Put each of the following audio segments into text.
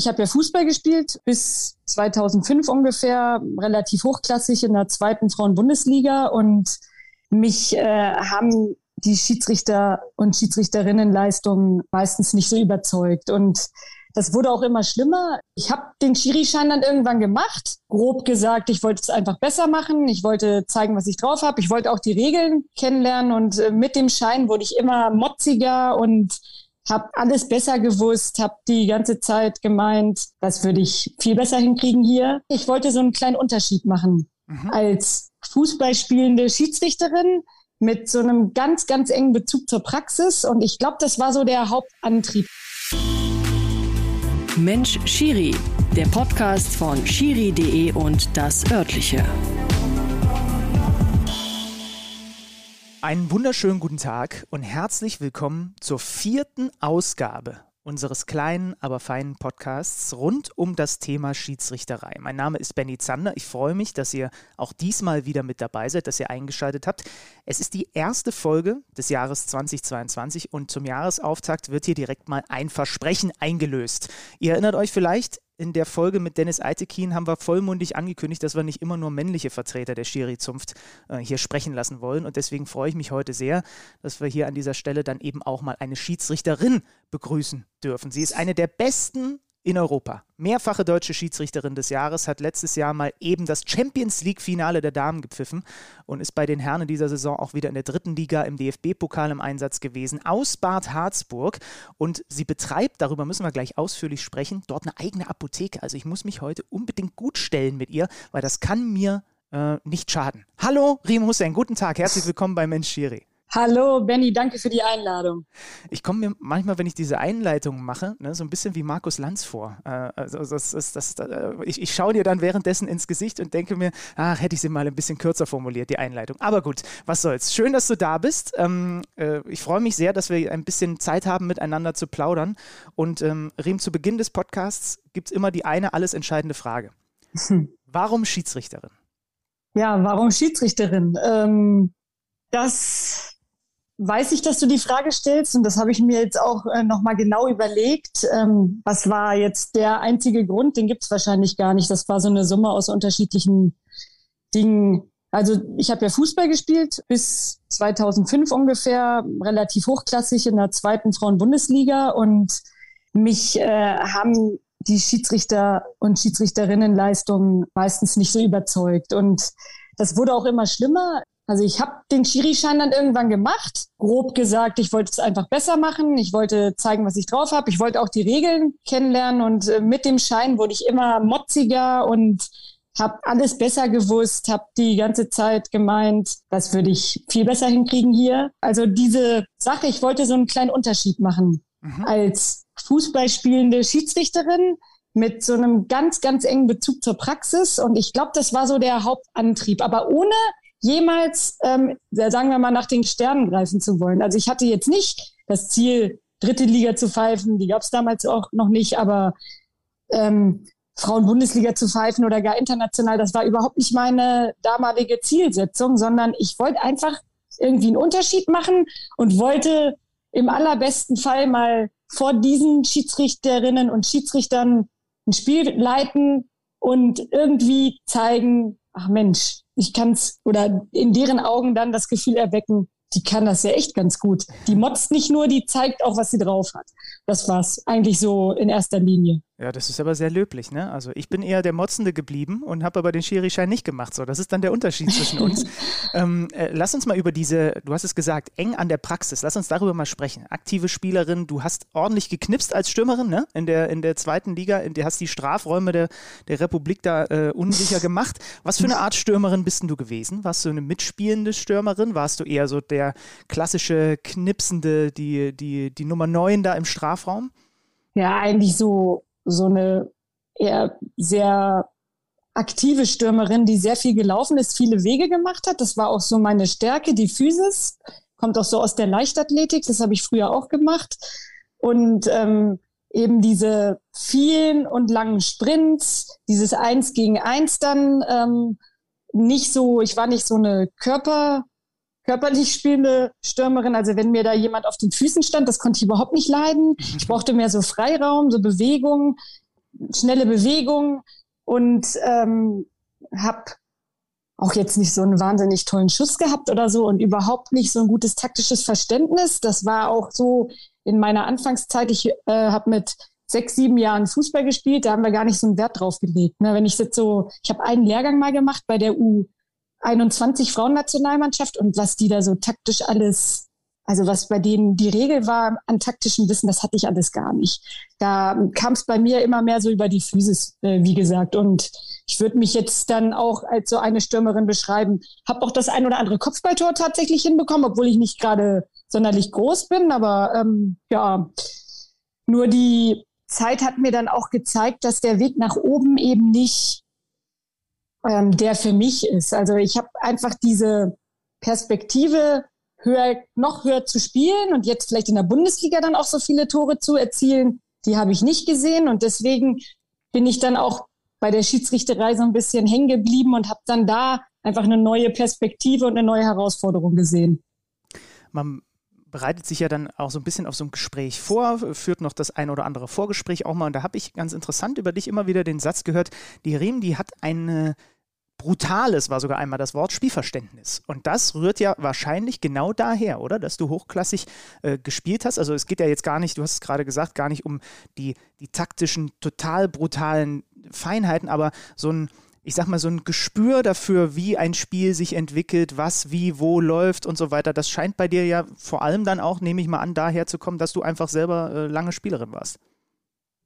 ich habe ja Fußball gespielt bis 2005 ungefähr, relativ hochklassig in der zweiten Frauen-Bundesliga und mich äh, haben die Schiedsrichter und Schiedsrichterinnenleistungen meistens nicht so überzeugt und das wurde auch immer schlimmer. Ich habe den Schiri-Schein dann irgendwann gemacht. Grob gesagt, ich wollte es einfach besser machen. Ich wollte zeigen, was ich drauf habe. Ich wollte auch die Regeln kennenlernen. Und äh, mit dem Schein wurde ich immer motziger und habe alles besser gewusst, habe die ganze Zeit gemeint, das würde ich viel besser hinkriegen hier. Ich wollte so einen kleinen Unterschied machen. Mhm. Als Fußballspielende Schiedsrichterin mit so einem ganz, ganz engen Bezug zur Praxis. Und ich glaube, das war so der Hauptantrieb. Mensch Schiri, der Podcast von schiri.de und das örtliche. Einen wunderschönen guten Tag und herzlich willkommen zur vierten Ausgabe unseres kleinen, aber feinen Podcasts rund um das Thema Schiedsrichterei. Mein Name ist Benny Zander. Ich freue mich, dass ihr auch diesmal wieder mit dabei seid, dass ihr eingeschaltet habt. Es ist die erste Folge des Jahres 2022 und zum Jahresauftakt wird hier direkt mal ein Versprechen eingelöst. Ihr erinnert euch vielleicht, in der Folge mit Dennis Eitekin haben wir vollmundig angekündigt, dass wir nicht immer nur männliche Vertreter der Schiri-Zunft äh, hier sprechen lassen wollen. Und deswegen freue ich mich heute sehr, dass wir hier an dieser Stelle dann eben auch mal eine Schiedsrichterin begrüßen dürfen. Sie ist eine der besten in Europa. Mehrfache deutsche Schiedsrichterin des Jahres hat letztes Jahr mal eben das Champions League-Finale der Damen gepfiffen und ist bei den Herren in dieser Saison auch wieder in der dritten Liga im DFB-Pokal im Einsatz gewesen, aus Bad Harzburg. Und sie betreibt, darüber müssen wir gleich ausführlich sprechen, dort eine eigene Apotheke. Also ich muss mich heute unbedingt gut stellen mit ihr, weil das kann mir äh, nicht schaden. Hallo, Riem Hussein, guten Tag, herzlich willkommen bei Mensch Schiri. Hallo Benny, danke für die Einladung. Ich komme mir manchmal, wenn ich diese Einleitung mache, ne, so ein bisschen wie Markus Lanz vor. Äh, also das, das, das, äh, ich, ich schaue dir dann währenddessen ins Gesicht und denke mir, ach, hätte ich sie mal ein bisschen kürzer formuliert, die Einleitung. Aber gut, was soll's. Schön, dass du da bist. Ähm, äh, ich freue mich sehr, dass wir ein bisschen Zeit haben, miteinander zu plaudern. Und ähm, Riem, zu Beginn des Podcasts gibt es immer die eine alles entscheidende Frage. Hm. Warum Schiedsrichterin? Ja, warum Schiedsrichterin? Ähm, das weiß ich, dass du die Frage stellst und das habe ich mir jetzt auch äh, nochmal genau überlegt. Ähm, was war jetzt der einzige Grund? Den gibt es wahrscheinlich gar nicht. Das war so eine Summe aus unterschiedlichen Dingen. Also ich habe ja Fußball gespielt bis 2005 ungefähr, relativ hochklassig in der zweiten Frauen-Bundesliga und mich äh, haben die Schiedsrichter und Schiedsrichterinnenleistungen meistens nicht so überzeugt. Und das wurde auch immer schlimmer. Also ich habe den Schiri-Schein dann irgendwann gemacht. Grob gesagt, ich wollte es einfach besser machen. Ich wollte zeigen, was ich drauf habe. Ich wollte auch die Regeln kennenlernen und äh, mit dem Schein wurde ich immer motziger und habe alles besser gewusst, habe die ganze Zeit gemeint, das würde ich viel besser hinkriegen hier. Also diese Sache, ich wollte so einen kleinen Unterschied machen. Mhm. Als Fußballspielende Schiedsrichterin mit so einem ganz, ganz engen Bezug zur Praxis. Und ich glaube, das war so der Hauptantrieb. Aber ohne jemals, ähm, sagen wir mal, nach den Sternen greifen zu wollen. Also ich hatte jetzt nicht das Ziel, dritte Liga zu pfeifen, die gab es damals auch noch nicht, aber ähm, Frauen-Bundesliga zu pfeifen oder gar international, das war überhaupt nicht meine damalige Zielsetzung, sondern ich wollte einfach irgendwie einen Unterschied machen und wollte im allerbesten Fall mal vor diesen Schiedsrichterinnen und Schiedsrichtern ein Spiel leiten und irgendwie zeigen, ach Mensch, ich kann es oder in deren Augen dann das Gefühl erwecken, die kann das ja echt ganz gut. Die motzt nicht nur, die zeigt auch, was sie drauf hat. Das war's eigentlich so in erster Linie. Ja, das ist aber sehr löblich, ne? Also ich bin eher der Motzende geblieben und habe aber den Schiri-Schein nicht gemacht. So, das ist dann der Unterschied zwischen uns. ähm, äh, lass uns mal über diese, du hast es gesagt, eng an der Praxis. Lass uns darüber mal sprechen. Aktive Spielerin, du hast ordentlich geknipst als Stürmerin, ne? In der, in der zweiten Liga, in der hast die Strafräume der, der Republik da äh, unsicher gemacht. Was für eine Art Stürmerin bist denn du gewesen? Warst du eine mitspielende Stürmerin? Warst du eher so der klassische Knipsende, die, die, die Nummer 9 da im Strafraum? Ja, eigentlich so so eine eher sehr aktive Stürmerin, die sehr viel gelaufen ist, viele Wege gemacht hat. Das war auch so meine Stärke, die Physis. Kommt auch so aus der Leichtathletik, das habe ich früher auch gemacht. Und ähm, eben diese vielen und langen Sprints, dieses Eins gegen Eins dann ähm, nicht so, ich war nicht so eine Körper, körperlich spielende Stürmerin. Also wenn mir da jemand auf den Füßen stand, das konnte ich überhaupt nicht leiden. Ich brauchte mehr so Freiraum, so Bewegung. schnelle Bewegung und ähm, habe auch jetzt nicht so einen wahnsinnig tollen Schuss gehabt oder so und überhaupt nicht so ein gutes taktisches Verständnis. Das war auch so in meiner Anfangszeit. Ich äh, habe mit sechs, sieben Jahren Fußball gespielt, da haben wir gar nicht so einen Wert drauf gelegt. Ne? Wenn ich jetzt so, ich habe einen Lehrgang mal gemacht bei der U21 Frauennationalmannschaft und was die da so taktisch alles also was bei denen die Regel war an taktischem Wissen, das hatte ich alles gar nicht. Da kam es bei mir immer mehr so über die Physis, äh, wie gesagt. Und ich würde mich jetzt dann auch als so eine Stürmerin beschreiben. Habe auch das ein oder andere Kopfballtor tatsächlich hinbekommen, obwohl ich nicht gerade sonderlich groß bin. Aber ähm, ja, nur die Zeit hat mir dann auch gezeigt, dass der Weg nach oben eben nicht ähm, der für mich ist. Also ich habe einfach diese Perspektive höher, noch höher zu spielen und jetzt vielleicht in der Bundesliga dann auch so viele Tore zu erzielen, die habe ich nicht gesehen und deswegen bin ich dann auch bei der Schiedsrichterei so ein bisschen hängen geblieben und habe dann da einfach eine neue Perspektive und eine neue Herausforderung gesehen. Man bereitet sich ja dann auch so ein bisschen auf so ein Gespräch vor, führt noch das ein oder andere Vorgespräch auch mal. Und da habe ich ganz interessant über dich immer wieder den Satz gehört, die Rem, die hat eine brutales war sogar einmal das Wort Spielverständnis. Und das rührt ja wahrscheinlich genau daher, oder? Dass du hochklassig äh, gespielt hast. Also es geht ja jetzt gar nicht, du hast es gerade gesagt, gar nicht um die, die taktischen, total brutalen Feinheiten, aber so ein, ich sag mal, so ein Gespür dafür, wie ein Spiel sich entwickelt, was, wie, wo läuft und so weiter. Das scheint bei dir ja vor allem dann auch, nehme ich mal an, daher zu kommen, dass du einfach selber äh, lange Spielerin warst.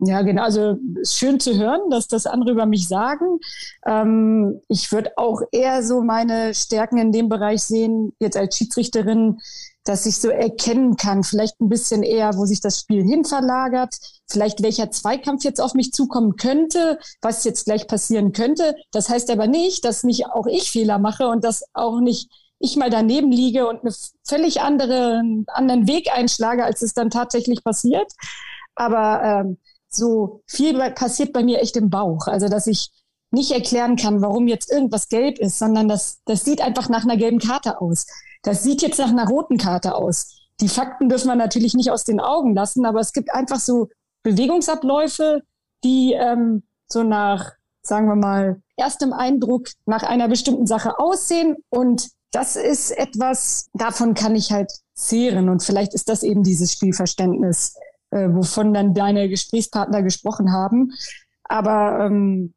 Ja, genau. Also schön zu hören, dass das andere über mich sagen. Ähm, ich würde auch eher so meine Stärken in dem Bereich sehen, jetzt als Schiedsrichterin, dass ich so erkennen kann, vielleicht ein bisschen eher, wo sich das Spiel hin verlagert, vielleicht welcher Zweikampf jetzt auf mich zukommen könnte, was jetzt gleich passieren könnte. Das heißt aber nicht, dass nicht auch ich Fehler mache und dass auch nicht ich mal daneben liege und einen völlig andere, anderen Weg einschlage, als es dann tatsächlich passiert. Aber ähm, so viel passiert bei mir echt im Bauch. Also, dass ich nicht erklären kann, warum jetzt irgendwas gelb ist, sondern das, das sieht einfach nach einer gelben Karte aus. Das sieht jetzt nach einer roten Karte aus. Die Fakten dürfen wir natürlich nicht aus den Augen lassen, aber es gibt einfach so Bewegungsabläufe, die ähm, so nach, sagen wir mal, erstem Eindruck nach einer bestimmten Sache aussehen. Und das ist etwas, davon kann ich halt zehren. Und vielleicht ist das eben dieses Spielverständnis, äh, wovon dann deine Gesprächspartner gesprochen haben. Aber ähm,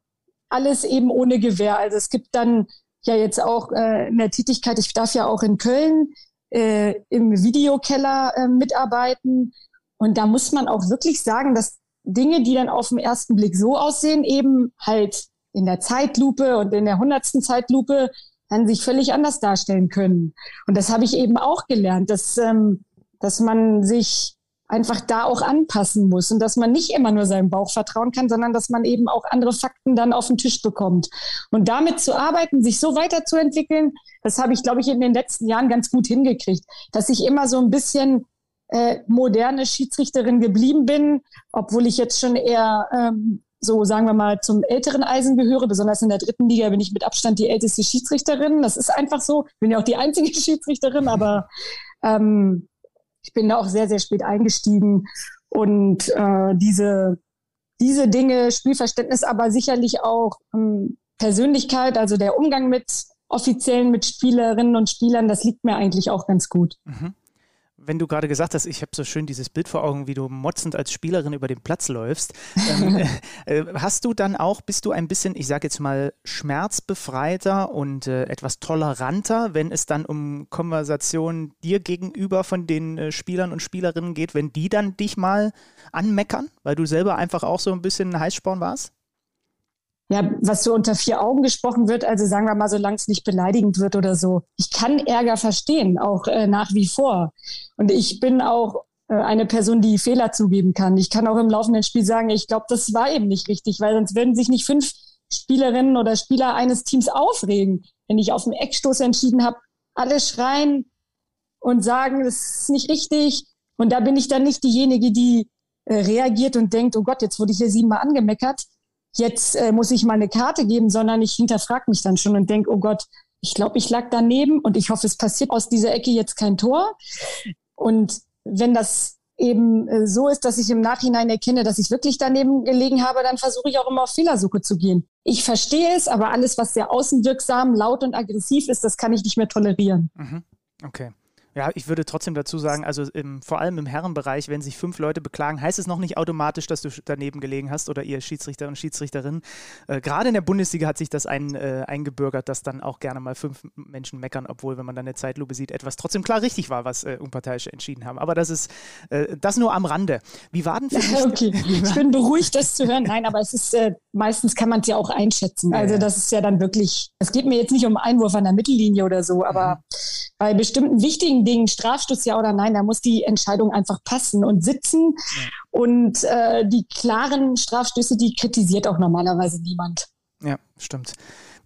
alles eben ohne Gewehr. Also es gibt dann ja jetzt auch äh, in der Tätigkeit, ich darf ja auch in Köln äh, im Videokeller äh, mitarbeiten. Und da muss man auch wirklich sagen, dass Dinge, die dann auf den ersten Blick so aussehen, eben halt in der Zeitlupe und in der hundertsten Zeitlupe dann sich völlig anders darstellen können. Und das habe ich eben auch gelernt, dass, ähm, dass man sich einfach da auch anpassen muss und dass man nicht immer nur seinem Bauch vertrauen kann, sondern dass man eben auch andere Fakten dann auf den Tisch bekommt. Und damit zu arbeiten, sich so weiterzuentwickeln, das habe ich, glaube ich, in den letzten Jahren ganz gut hingekriegt, dass ich immer so ein bisschen äh, moderne Schiedsrichterin geblieben bin, obwohl ich jetzt schon eher ähm, so sagen wir mal zum älteren Eisen gehöre. Besonders in der dritten Liga bin ich mit Abstand die älteste Schiedsrichterin. Das ist einfach so. Ich bin ja auch die einzige Schiedsrichterin, aber ähm, ich bin da auch sehr, sehr spät eingestiegen und äh, diese, diese Dinge, Spielverständnis, aber sicherlich auch ähm, Persönlichkeit, also der Umgang mit offiziellen, mit Spielerinnen und Spielern, das liegt mir eigentlich auch ganz gut. Mhm wenn du gerade gesagt hast, ich habe so schön dieses Bild vor Augen, wie du motzend als Spielerin über den Platz läufst, ähm, äh, hast du dann auch, bist du ein bisschen, ich sage jetzt mal, schmerzbefreiter und äh, etwas toleranter, wenn es dann um Konversationen dir gegenüber von den äh, Spielern und Spielerinnen geht, wenn die dann dich mal anmeckern, weil du selber einfach auch so ein bisschen Heißsporn warst? Ja, was so unter vier Augen gesprochen wird, also sagen wir mal, solange es nicht beleidigend wird oder so. Ich kann Ärger verstehen, auch äh, nach wie vor. Und ich bin auch äh, eine Person, die Fehler zugeben kann. Ich kann auch im laufenden Spiel sagen, ich glaube, das war eben nicht richtig, weil sonst würden sich nicht fünf Spielerinnen oder Spieler eines Teams aufregen, wenn ich auf dem Eckstoß entschieden habe, alle schreien und sagen, das ist nicht richtig. Und da bin ich dann nicht diejenige, die äh, reagiert und denkt, oh Gott, jetzt wurde ich hier siebenmal angemeckert jetzt äh, muss ich mal eine Karte geben, sondern ich hinterfrage mich dann schon und denke, oh Gott, ich glaube, ich lag daneben und ich hoffe, es passiert aus dieser Ecke jetzt kein Tor. Und wenn das eben äh, so ist, dass ich im Nachhinein erkenne, dass ich wirklich daneben gelegen habe, dann versuche ich auch immer auf Fehlersuche zu gehen. Ich verstehe es, aber alles, was sehr außenwirksam, laut und aggressiv ist, das kann ich nicht mehr tolerieren. Mhm. Okay. Ja, ich würde trotzdem dazu sagen, also im, vor allem im Herrenbereich, wenn sich fünf Leute beklagen, heißt es noch nicht automatisch, dass du daneben gelegen hast oder ihr Schiedsrichter und Schiedsrichterinnen. Äh, Gerade in der Bundesliga hat sich das ein, äh, eingebürgert, dass dann auch gerne mal fünf Menschen meckern, obwohl, wenn man dann eine Zeitlupe sieht, etwas trotzdem klar richtig war, was äh, Unparteiische entschieden haben. Aber das ist äh, das nur am Rande. Wie war denn für dich? okay, ich bin beruhigt, das zu hören. Nein, aber es ist äh, meistens kann man es ja auch einschätzen. Also das ist ja dann wirklich, es geht mir jetzt nicht um Einwurf an der Mittellinie oder so, aber mhm. bei bestimmten wichtigen Dingen, Strafstoß ja oder nein, da muss die Entscheidung einfach passen und sitzen. Ja. Und äh, die klaren Strafstöße, die kritisiert auch normalerweise niemand. Ja, stimmt.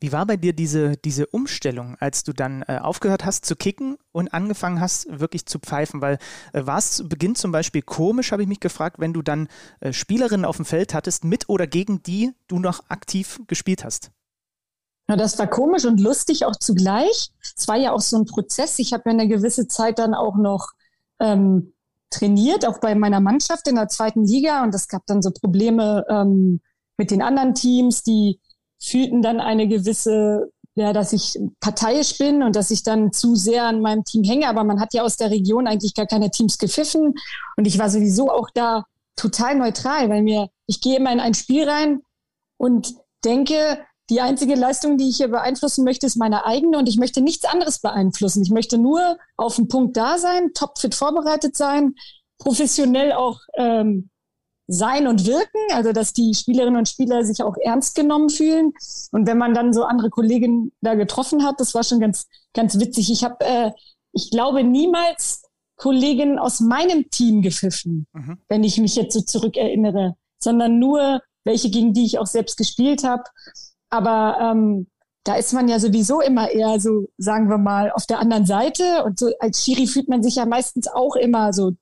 Wie war bei dir diese, diese Umstellung, als du dann äh, aufgehört hast zu kicken und angefangen hast, wirklich zu pfeifen? Weil äh, war es zu Beginn zum Beispiel komisch, habe ich mich gefragt, wenn du dann äh, Spielerinnen auf dem Feld hattest, mit oder gegen die du noch aktiv gespielt hast? Ja, das war komisch und lustig auch zugleich. Es war ja auch so ein Prozess. Ich habe ja eine gewisse Zeit dann auch noch ähm, trainiert, auch bei meiner Mannschaft in der zweiten Liga. Und es gab dann so Probleme ähm, mit den anderen Teams, die fühlten dann eine gewisse, ja, dass ich parteiisch bin und dass ich dann zu sehr an meinem Team hänge. Aber man hat ja aus der Region eigentlich gar keine Teams gepfiffen. Und ich war sowieso auch da total neutral, weil mir, ich gehe immer in ein Spiel rein und denke, die einzige Leistung, die ich hier beeinflussen möchte, ist meine eigene und ich möchte nichts anderes beeinflussen. Ich möchte nur auf den Punkt da sein, topfit vorbereitet sein, professionell auch ähm, sein und wirken, also dass die Spielerinnen und Spieler sich auch ernst genommen fühlen. Und wenn man dann so andere Kolleginnen da getroffen hat, das war schon ganz, ganz witzig. Ich habe, äh, ich glaube, niemals Kolleginnen aus meinem Team gepfiffen, mhm. wenn ich mich jetzt so zurückerinnere, sondern nur welche, gegen die ich auch selbst gespielt habe. Aber ähm, da ist man ja sowieso immer eher so, sagen wir mal, auf der anderen Seite. Und so als Schiri fühlt man sich ja meistens auch immer so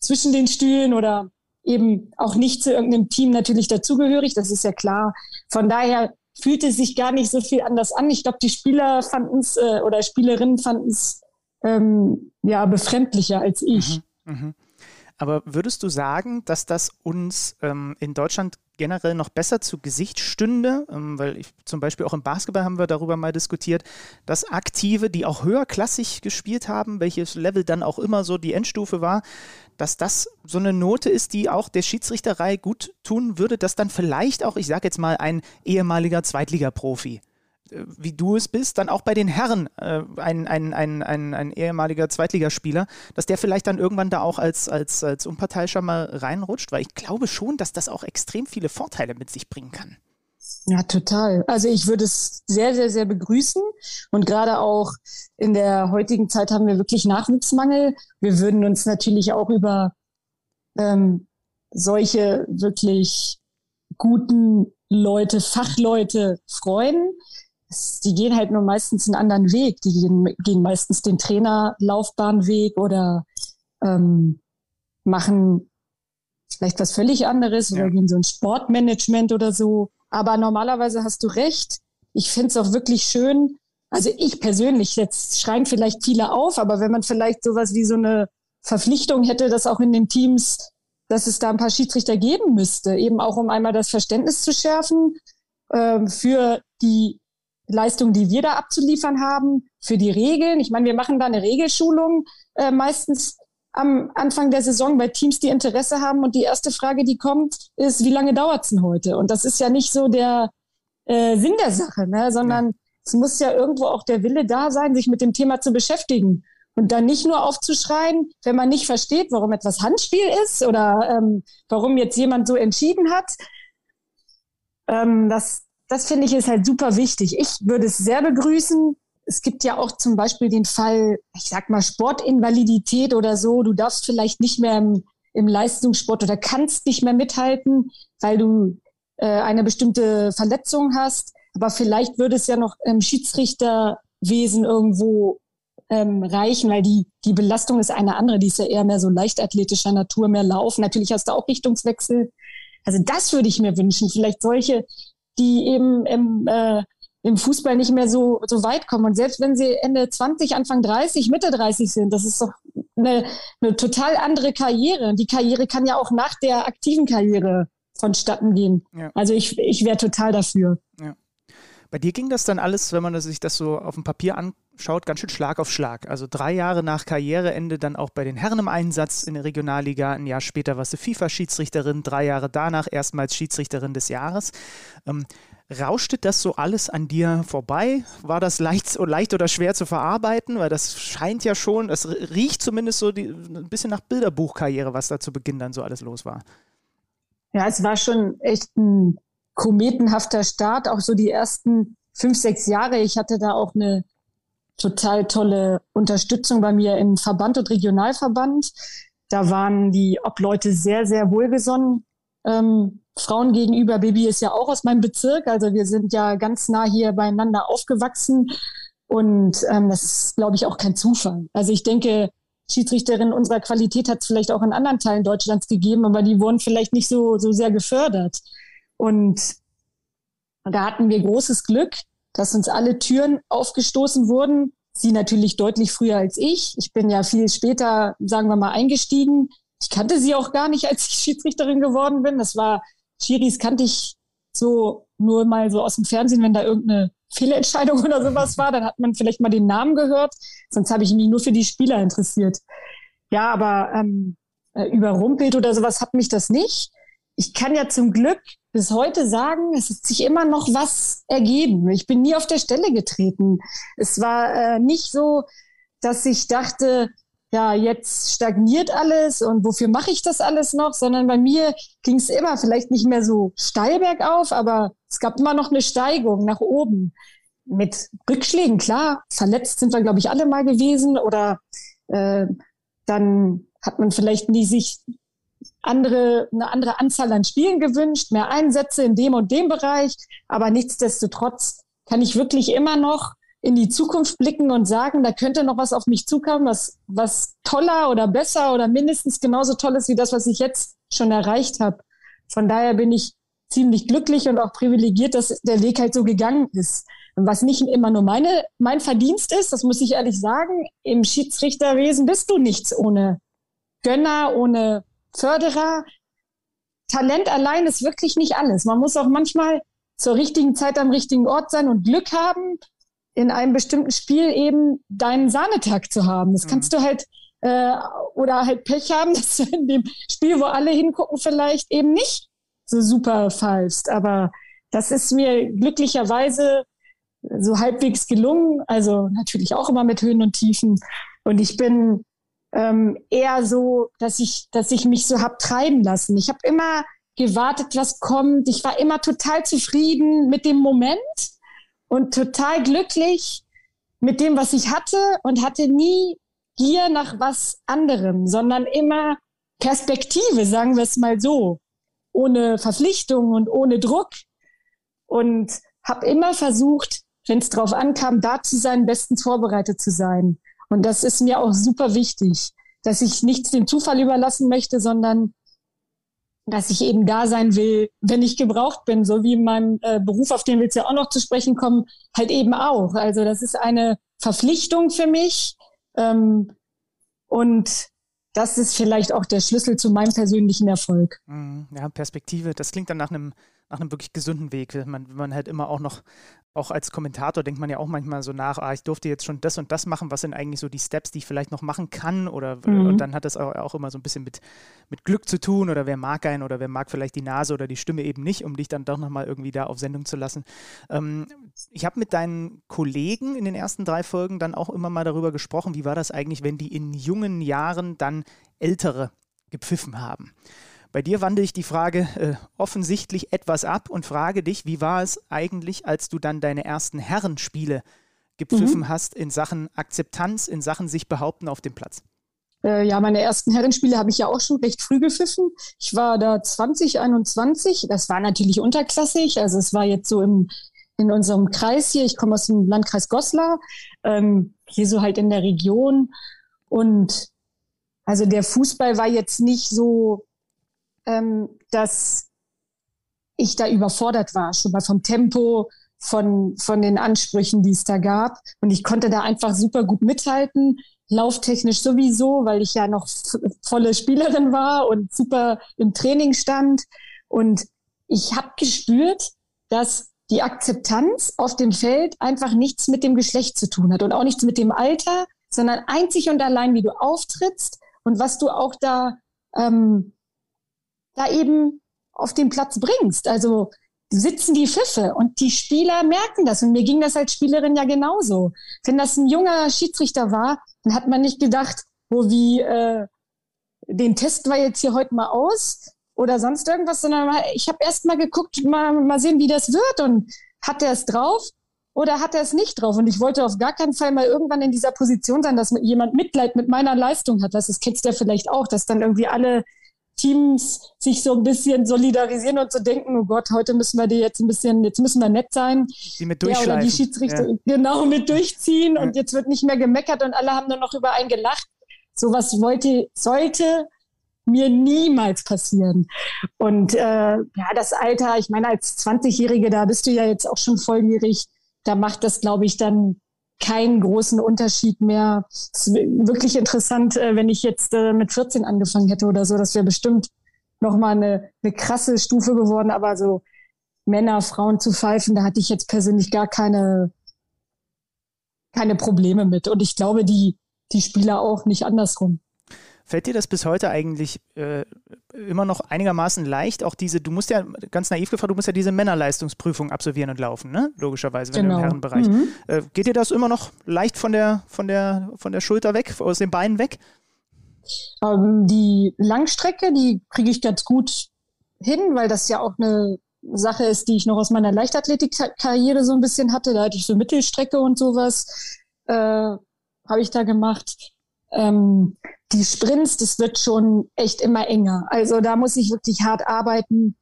zwischen den Stühlen oder eben auch nicht zu irgendeinem Team natürlich dazugehörig. Das ist ja klar. Von daher fühlt es sich gar nicht so viel anders an. Ich glaube, die Spieler fanden es äh, oder Spielerinnen fanden es ähm, ja befremdlicher als ich. Mhm, mh. Aber würdest du sagen, dass das uns ähm, in Deutschland generell noch besser zu Gesicht stünde? Ähm, weil ich, zum Beispiel auch im Basketball haben wir darüber mal diskutiert, dass Aktive, die auch höherklassig gespielt haben, welches Level dann auch immer so die Endstufe war, dass das so eine Note ist, die auch der Schiedsrichterei gut tun würde, dass dann vielleicht auch, ich sage jetzt mal, ein ehemaliger Zweitligaprofi wie du es bist, dann auch bei den Herren äh, ein, ein, ein, ein, ein ehemaliger Zweitligaspieler, dass der vielleicht dann irgendwann da auch als, als, als Unparteiischer mal reinrutscht, weil ich glaube schon, dass das auch extrem viele Vorteile mit sich bringen kann. Ja, total. Also ich würde es sehr, sehr, sehr begrüßen. Und gerade auch in der heutigen Zeit haben wir wirklich Nachwuchsmangel. Wir würden uns natürlich auch über ähm, solche wirklich guten Leute, Fachleute freuen die gehen halt nur meistens einen anderen Weg. Die gehen, gehen meistens den Trainerlaufbahnweg oder ähm, machen vielleicht was völlig anderes ja. oder gehen so ein Sportmanagement oder so. Aber normalerweise hast du recht. Ich finde es auch wirklich schön. Also ich persönlich, jetzt schreien vielleicht viele auf, aber wenn man vielleicht sowas wie so eine Verpflichtung hätte, dass auch in den Teams, dass es da ein paar Schiedsrichter geben müsste, eben auch um einmal das Verständnis zu schärfen äh, für die Leistungen, die wir da abzuliefern haben, für die Regeln. Ich meine, wir machen da eine Regelschulung äh, meistens am Anfang der Saison bei Teams, die Interesse haben. Und die erste Frage, die kommt, ist, wie lange dauert's denn heute? Und das ist ja nicht so der äh, Sinn der Sache, ne? sondern ja. es muss ja irgendwo auch der Wille da sein, sich mit dem Thema zu beschäftigen. Und dann nicht nur aufzuschreien, wenn man nicht versteht, warum etwas Handspiel ist oder ähm, warum jetzt jemand so entschieden hat. Ähm, das, das finde ich ist halt super wichtig. Ich würde es sehr begrüßen. Es gibt ja auch zum Beispiel den Fall, ich sag mal, Sportinvalidität oder so. Du darfst vielleicht nicht mehr im, im Leistungssport oder kannst nicht mehr mithalten, weil du äh, eine bestimmte Verletzung hast. Aber vielleicht würde es ja noch im Schiedsrichterwesen irgendwo ähm, reichen, weil die, die Belastung ist eine andere. Die ist ja eher mehr so leichtathletischer Natur, mehr Laufen. Natürlich hast du auch Richtungswechsel. Also das würde ich mir wünschen. Vielleicht solche die eben im, äh, im Fußball nicht mehr so, so weit kommen. Und selbst wenn sie Ende 20, Anfang 30, Mitte 30 sind, das ist doch eine, eine total andere Karriere. Die Karriere kann ja auch nach der aktiven Karriere vonstatten gehen. Ja. Also ich, ich wäre total dafür. Bei dir ging das dann alles, wenn man sich das so auf dem Papier anschaut, ganz schön Schlag auf Schlag. Also drei Jahre nach Karriereende dann auch bei den Herren im Einsatz in der Regionalliga. Ein Jahr später warst du FIFA-Schiedsrichterin, drei Jahre danach erstmals Schiedsrichterin des Jahres. Ähm, Rauschte das so alles an dir vorbei? War das leicht, leicht oder schwer zu verarbeiten? Weil das scheint ja schon, es riecht zumindest so die, ein bisschen nach Bilderbuchkarriere, was da zu Beginn dann so alles los war. Ja, es war schon echt ein kometenhafter Start, auch so die ersten fünf, sechs Jahre. Ich hatte da auch eine total tolle Unterstützung bei mir im Verband und Regionalverband. Da waren die Obleute sehr, sehr wohlgesonnen. Ähm, Frauen gegenüber. Baby ist ja auch aus meinem Bezirk, also wir sind ja ganz nah hier beieinander aufgewachsen. Und ähm, das ist, glaube ich, auch kein Zufall. Also ich denke, Schiedsrichterinnen unserer Qualität hat es vielleicht auch in anderen Teilen Deutschlands gegeben, aber die wurden vielleicht nicht so, so sehr gefördert. Und da hatten wir großes Glück, dass uns alle Türen aufgestoßen wurden. Sie natürlich deutlich früher als ich. Ich bin ja viel später, sagen wir mal, eingestiegen. Ich kannte sie auch gar nicht, als ich Schiedsrichterin geworden bin. Das war Schiris kannte ich so nur mal so aus dem Fernsehen, wenn da irgendeine Fehlentscheidung oder sowas war, dann hat man vielleicht mal den Namen gehört. Sonst habe ich mich nur für die Spieler interessiert. Ja, aber ähm, äh, überrumpelt oder sowas hat mich das nicht. Ich kann ja zum Glück bis heute sagen, es hat sich immer noch was ergeben. Ich bin nie auf der Stelle getreten. Es war äh, nicht so, dass ich dachte, ja, jetzt stagniert alles und wofür mache ich das alles noch, sondern bei mir ging es immer vielleicht nicht mehr so steil bergauf, aber es gab immer noch eine Steigung nach oben. Mit Rückschlägen, klar, verletzt sind wir, glaube ich, alle mal gewesen oder äh, dann hat man vielleicht nie sich andere, eine andere Anzahl an Spielen gewünscht, mehr Einsätze in dem und dem Bereich, aber nichtsdestotrotz kann ich wirklich immer noch in die Zukunft blicken und sagen, da könnte noch was auf mich zukommen, was, was toller oder besser oder mindestens genauso toll ist wie das, was ich jetzt schon erreicht habe. Von daher bin ich ziemlich glücklich und auch privilegiert, dass der Weg halt so gegangen ist. Was nicht immer nur meine, mein Verdienst ist, das muss ich ehrlich sagen, im Schiedsrichterwesen bist du nichts ohne Gönner, ohne Förderer. Talent allein ist wirklich nicht alles. Man muss auch manchmal zur richtigen Zeit am richtigen Ort sein und Glück haben in einem bestimmten Spiel eben deinen Sahnetag zu haben. Das mhm. kannst du halt äh, oder halt Pech haben, dass du in dem Spiel, wo alle hingucken, vielleicht eben nicht so super fallst. Aber das ist mir glücklicherweise so halbwegs gelungen. Also natürlich auch immer mit Höhen und Tiefen. Und ich bin ähm, eher so, dass ich, dass ich mich so hab treiben lassen. Ich habe immer gewartet, was kommt. Ich war immer total zufrieden mit dem Moment und total glücklich mit dem, was ich hatte und hatte nie Gier nach was anderem, sondern immer Perspektive, sagen wir es mal so, ohne Verpflichtung und ohne Druck und habe immer versucht, wenn es drauf ankam, da zu sein, bestens vorbereitet zu sein. Und das ist mir auch super wichtig, dass ich nichts dem Zufall überlassen möchte, sondern dass ich eben da sein will, wenn ich gebraucht bin, so wie in meinem äh, Beruf, auf den willst du ja auch noch zu sprechen kommen, halt eben auch. Also das ist eine Verpflichtung für mich ähm, und das ist vielleicht auch der Schlüssel zu meinem persönlichen Erfolg. Mhm. Ja, Perspektive, das klingt dann nach einem nach einem wirklich gesunden Weg. Man, man halt immer auch noch, auch als Kommentator denkt man ja auch manchmal so nach, ah, ich durfte jetzt schon das und das machen, was sind eigentlich so die Steps, die ich vielleicht noch machen kann oder mhm. und dann hat das auch, immer so ein bisschen mit, mit Glück zu tun oder wer mag einen oder wer mag vielleicht die Nase oder die Stimme eben nicht, um dich dann doch nochmal irgendwie da auf Sendung zu lassen. Ähm, ich habe mit deinen Kollegen in den ersten drei Folgen dann auch immer mal darüber gesprochen, wie war das eigentlich, wenn die in jungen Jahren dann Ältere gepfiffen haben. Bei dir wandle ich die Frage äh, offensichtlich etwas ab und frage dich, wie war es eigentlich, als du dann deine ersten Herrenspiele gepfiffen mhm. hast in Sachen Akzeptanz, in Sachen sich behaupten auf dem Platz? Äh, ja, meine ersten Herrenspiele habe ich ja auch schon recht früh gepfiffen. Ich war da 2021. Das war natürlich unterklassig. Also es war jetzt so im, in unserem Kreis hier. Ich komme aus dem Landkreis Goslar, ähm, hier so halt in der Region. Und also der Fußball war jetzt nicht so ähm, dass ich da überfordert war, schon mal vom Tempo, von, von den Ansprüchen, die es da gab. Und ich konnte da einfach super gut mithalten, lauftechnisch sowieso, weil ich ja noch volle Spielerin war und super im Training stand. Und ich habe gespürt, dass die Akzeptanz auf dem Feld einfach nichts mit dem Geschlecht zu tun hat und auch nichts mit dem Alter, sondern einzig und allein, wie du auftrittst und was du auch da, ähm, da eben auf den Platz bringst. Also sitzen die Pfiffe und die Spieler merken das. Und mir ging das als Spielerin ja genauso. Wenn das ein junger Schiedsrichter war, dann hat man nicht gedacht, wo wie, äh, den testen wir jetzt hier heute mal aus oder sonst irgendwas, sondern ich habe erst mal geguckt, mal, mal sehen, wie das wird und hat er es drauf oder hat er es nicht drauf? Und ich wollte auf gar keinen Fall mal irgendwann in dieser Position sein, dass jemand Mitleid mit meiner Leistung hat. Das, das kennst du ja vielleicht auch, dass dann irgendwie alle Teams sich so ein bisschen solidarisieren und so denken, oh Gott, heute müssen wir die jetzt ein bisschen, jetzt müssen wir nett sein. Die mit durchschleifen. Ja, oder die Schiedsrichter ja. genau mit durchziehen ja. und jetzt wird nicht mehr gemeckert und alle haben nur noch über einen gelacht. Sowas wollte, sollte mir niemals passieren. Und äh, ja, das Alter, ich meine, als 20-Jährige, da bist du ja jetzt auch schon volljährig, da macht das, glaube ich, dann keinen großen Unterschied mehr. Es ist wirklich interessant, äh, wenn ich jetzt äh, mit 14 angefangen hätte oder so, das wäre bestimmt nochmal eine, eine krasse Stufe geworden, aber so Männer, Frauen zu pfeifen, da hatte ich jetzt persönlich gar keine, keine Probleme mit. Und ich glaube, die, die Spieler auch nicht andersrum. Fällt dir das bis heute eigentlich äh, immer noch einigermaßen leicht? Auch diese, du musst ja, ganz naiv gefragt, du musst ja diese Männerleistungsprüfung absolvieren und laufen, ne? Logischerweise, wenn genau. du im genau. Herrenbereich. Mhm. Äh, geht dir das immer noch leicht von der, von der, von der Schulter weg, aus den Beinen weg? Ähm, die Langstrecke, die kriege ich ganz gut hin, weil das ja auch eine Sache ist, die ich noch aus meiner Leichtathletikkarriere so ein bisschen hatte. Da hatte ich so Mittelstrecke und sowas, äh, habe ich da gemacht. Ähm, die Sprints, das wird schon echt immer enger. Also da muss ich wirklich hart arbeiten.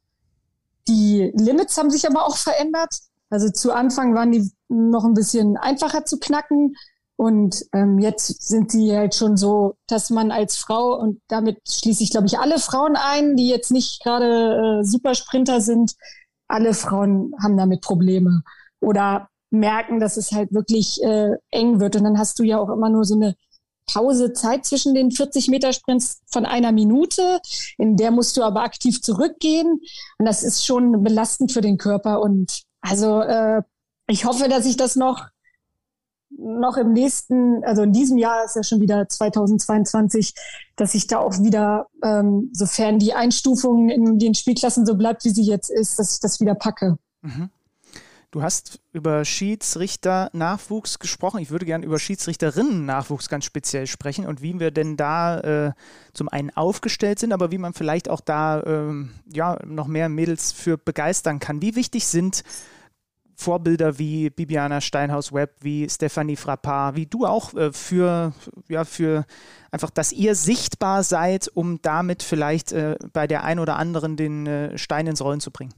Die Limits haben sich aber auch verändert. Also zu Anfang waren die noch ein bisschen einfacher zu knacken. Und ähm, jetzt sind sie halt schon so, dass man als Frau, und damit schließe ich, glaube ich, alle Frauen ein, die jetzt nicht gerade äh, Supersprinter sind, alle Frauen haben damit Probleme. Oder merken, dass es halt wirklich äh, eng wird. Und dann hast du ja auch immer nur so eine Pause Zeit zwischen den 40 Meter Sprints von einer Minute. In der musst du aber aktiv zurückgehen. Und das ist schon belastend für den Körper. Und also äh, ich hoffe, dass ich das noch noch im nächsten, also in diesem Jahr ist ja schon wieder 2022, dass ich da auch wieder, ähm, sofern die Einstufung in den Spielklassen so bleibt, wie sie jetzt ist, dass ich das wieder packe. Mhm. Du hast über Schiedsrichter-Nachwuchs gesprochen. Ich würde gerne über Schiedsrichterinnen-Nachwuchs ganz speziell sprechen und wie wir denn da äh, zum einen aufgestellt sind, aber wie man vielleicht auch da ähm, ja, noch mehr Mädels für begeistern kann. Wie wichtig sind Vorbilder wie Bibiana Steinhaus-Webb, wie Stephanie Frappard, wie du auch äh, für, ja, für einfach, dass ihr sichtbar seid, um damit vielleicht äh, bei der einen oder anderen den äh, Stein ins Rollen zu bringen?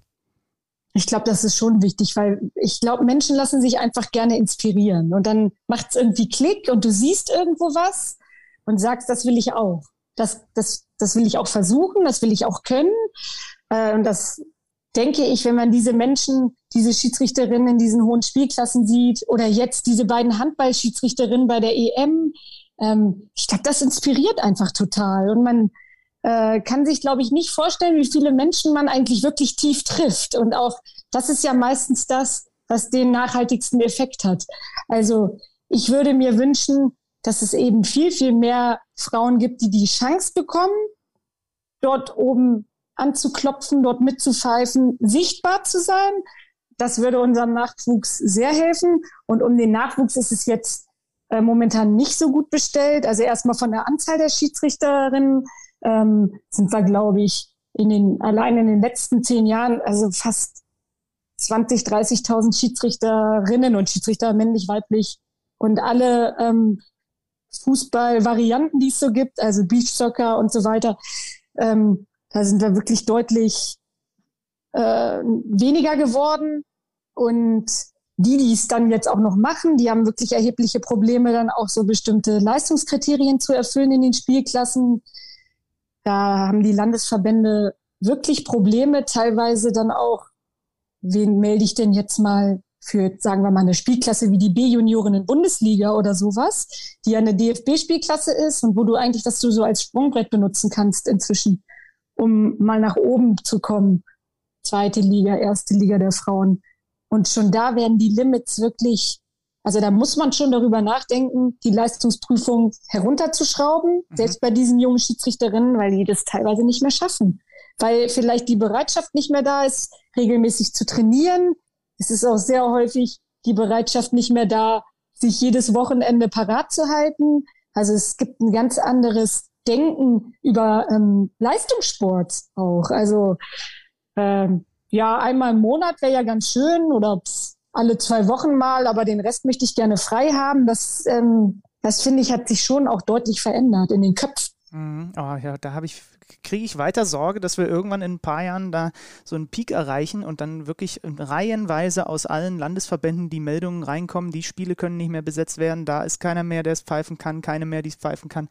Ich glaube, das ist schon wichtig, weil ich glaube, Menschen lassen sich einfach gerne inspirieren. Und dann macht es irgendwie Klick und du siehst irgendwo was und sagst, das will ich auch. Das, das, das will ich auch versuchen, das will ich auch können. Äh, und das denke ich, wenn man diese Menschen, diese Schiedsrichterinnen in diesen hohen Spielklassen sieht oder jetzt diese beiden Handballschiedsrichterinnen bei der EM, ähm, ich glaube, das inspiriert einfach total. Und man, äh, kann sich, glaube ich, nicht vorstellen, wie viele Menschen man eigentlich wirklich tief trifft. Und auch das ist ja meistens das, was den nachhaltigsten Effekt hat. Also ich würde mir wünschen, dass es eben viel, viel mehr Frauen gibt, die die Chance bekommen, dort oben anzuklopfen, dort mitzupfeifen, sichtbar zu sein. Das würde unserem Nachwuchs sehr helfen. Und um den Nachwuchs ist es jetzt äh, momentan nicht so gut bestellt. Also erstmal von der Anzahl der Schiedsrichterinnen ähm, sind wir, glaube ich, in den, allein in den letzten zehn Jahren, also fast 20, 30.000 Schiedsrichterinnen und Schiedsrichter, männlich, weiblich und alle ähm, Fußballvarianten, die es so gibt, also Beachsoccer und so weiter. Ähm, da sind wir wirklich deutlich äh, weniger geworden. Und die, die es dann jetzt auch noch machen, die haben wirklich erhebliche Probleme, dann auch so bestimmte Leistungskriterien zu erfüllen in den Spielklassen. Da haben die Landesverbände wirklich Probleme, teilweise dann auch, wen melde ich denn jetzt mal für, sagen wir mal, eine Spielklasse wie die B-Juniorinnen-Bundesliga oder sowas, die ja eine DFB-Spielklasse ist und wo du eigentlich das so als Sprungbrett benutzen kannst inzwischen, um mal nach oben zu kommen. Zweite Liga, erste Liga der Frauen. Und schon da werden die Limits wirklich, also da muss man schon darüber nachdenken, die Leistungsprüfung herunterzuschrauben, mhm. selbst bei diesen jungen Schiedsrichterinnen, weil die das teilweise nicht mehr schaffen. Weil vielleicht die Bereitschaft nicht mehr da ist, regelmäßig zu trainieren, es ist auch sehr häufig die Bereitschaft nicht mehr da, sich jedes Wochenende parat zu halten. Also es gibt ein ganz anderes Denken über ähm, Leistungssport auch. Also ähm, ja, einmal im Monat wäre ja ganz schön oder pff, alle zwei Wochen mal, aber den Rest möchte ich gerne frei haben. Das, ähm, das finde ich, hat sich schon auch deutlich verändert in den Köpfen. Mhm. Oh ja, da habe ich kriege ich weiter Sorge, dass wir irgendwann in ein paar Jahren da so einen Peak erreichen und dann wirklich reihenweise aus allen Landesverbänden die Meldungen reinkommen, die Spiele können nicht mehr besetzt werden, da ist keiner mehr, der es pfeifen kann, keine mehr, die es pfeifen kann.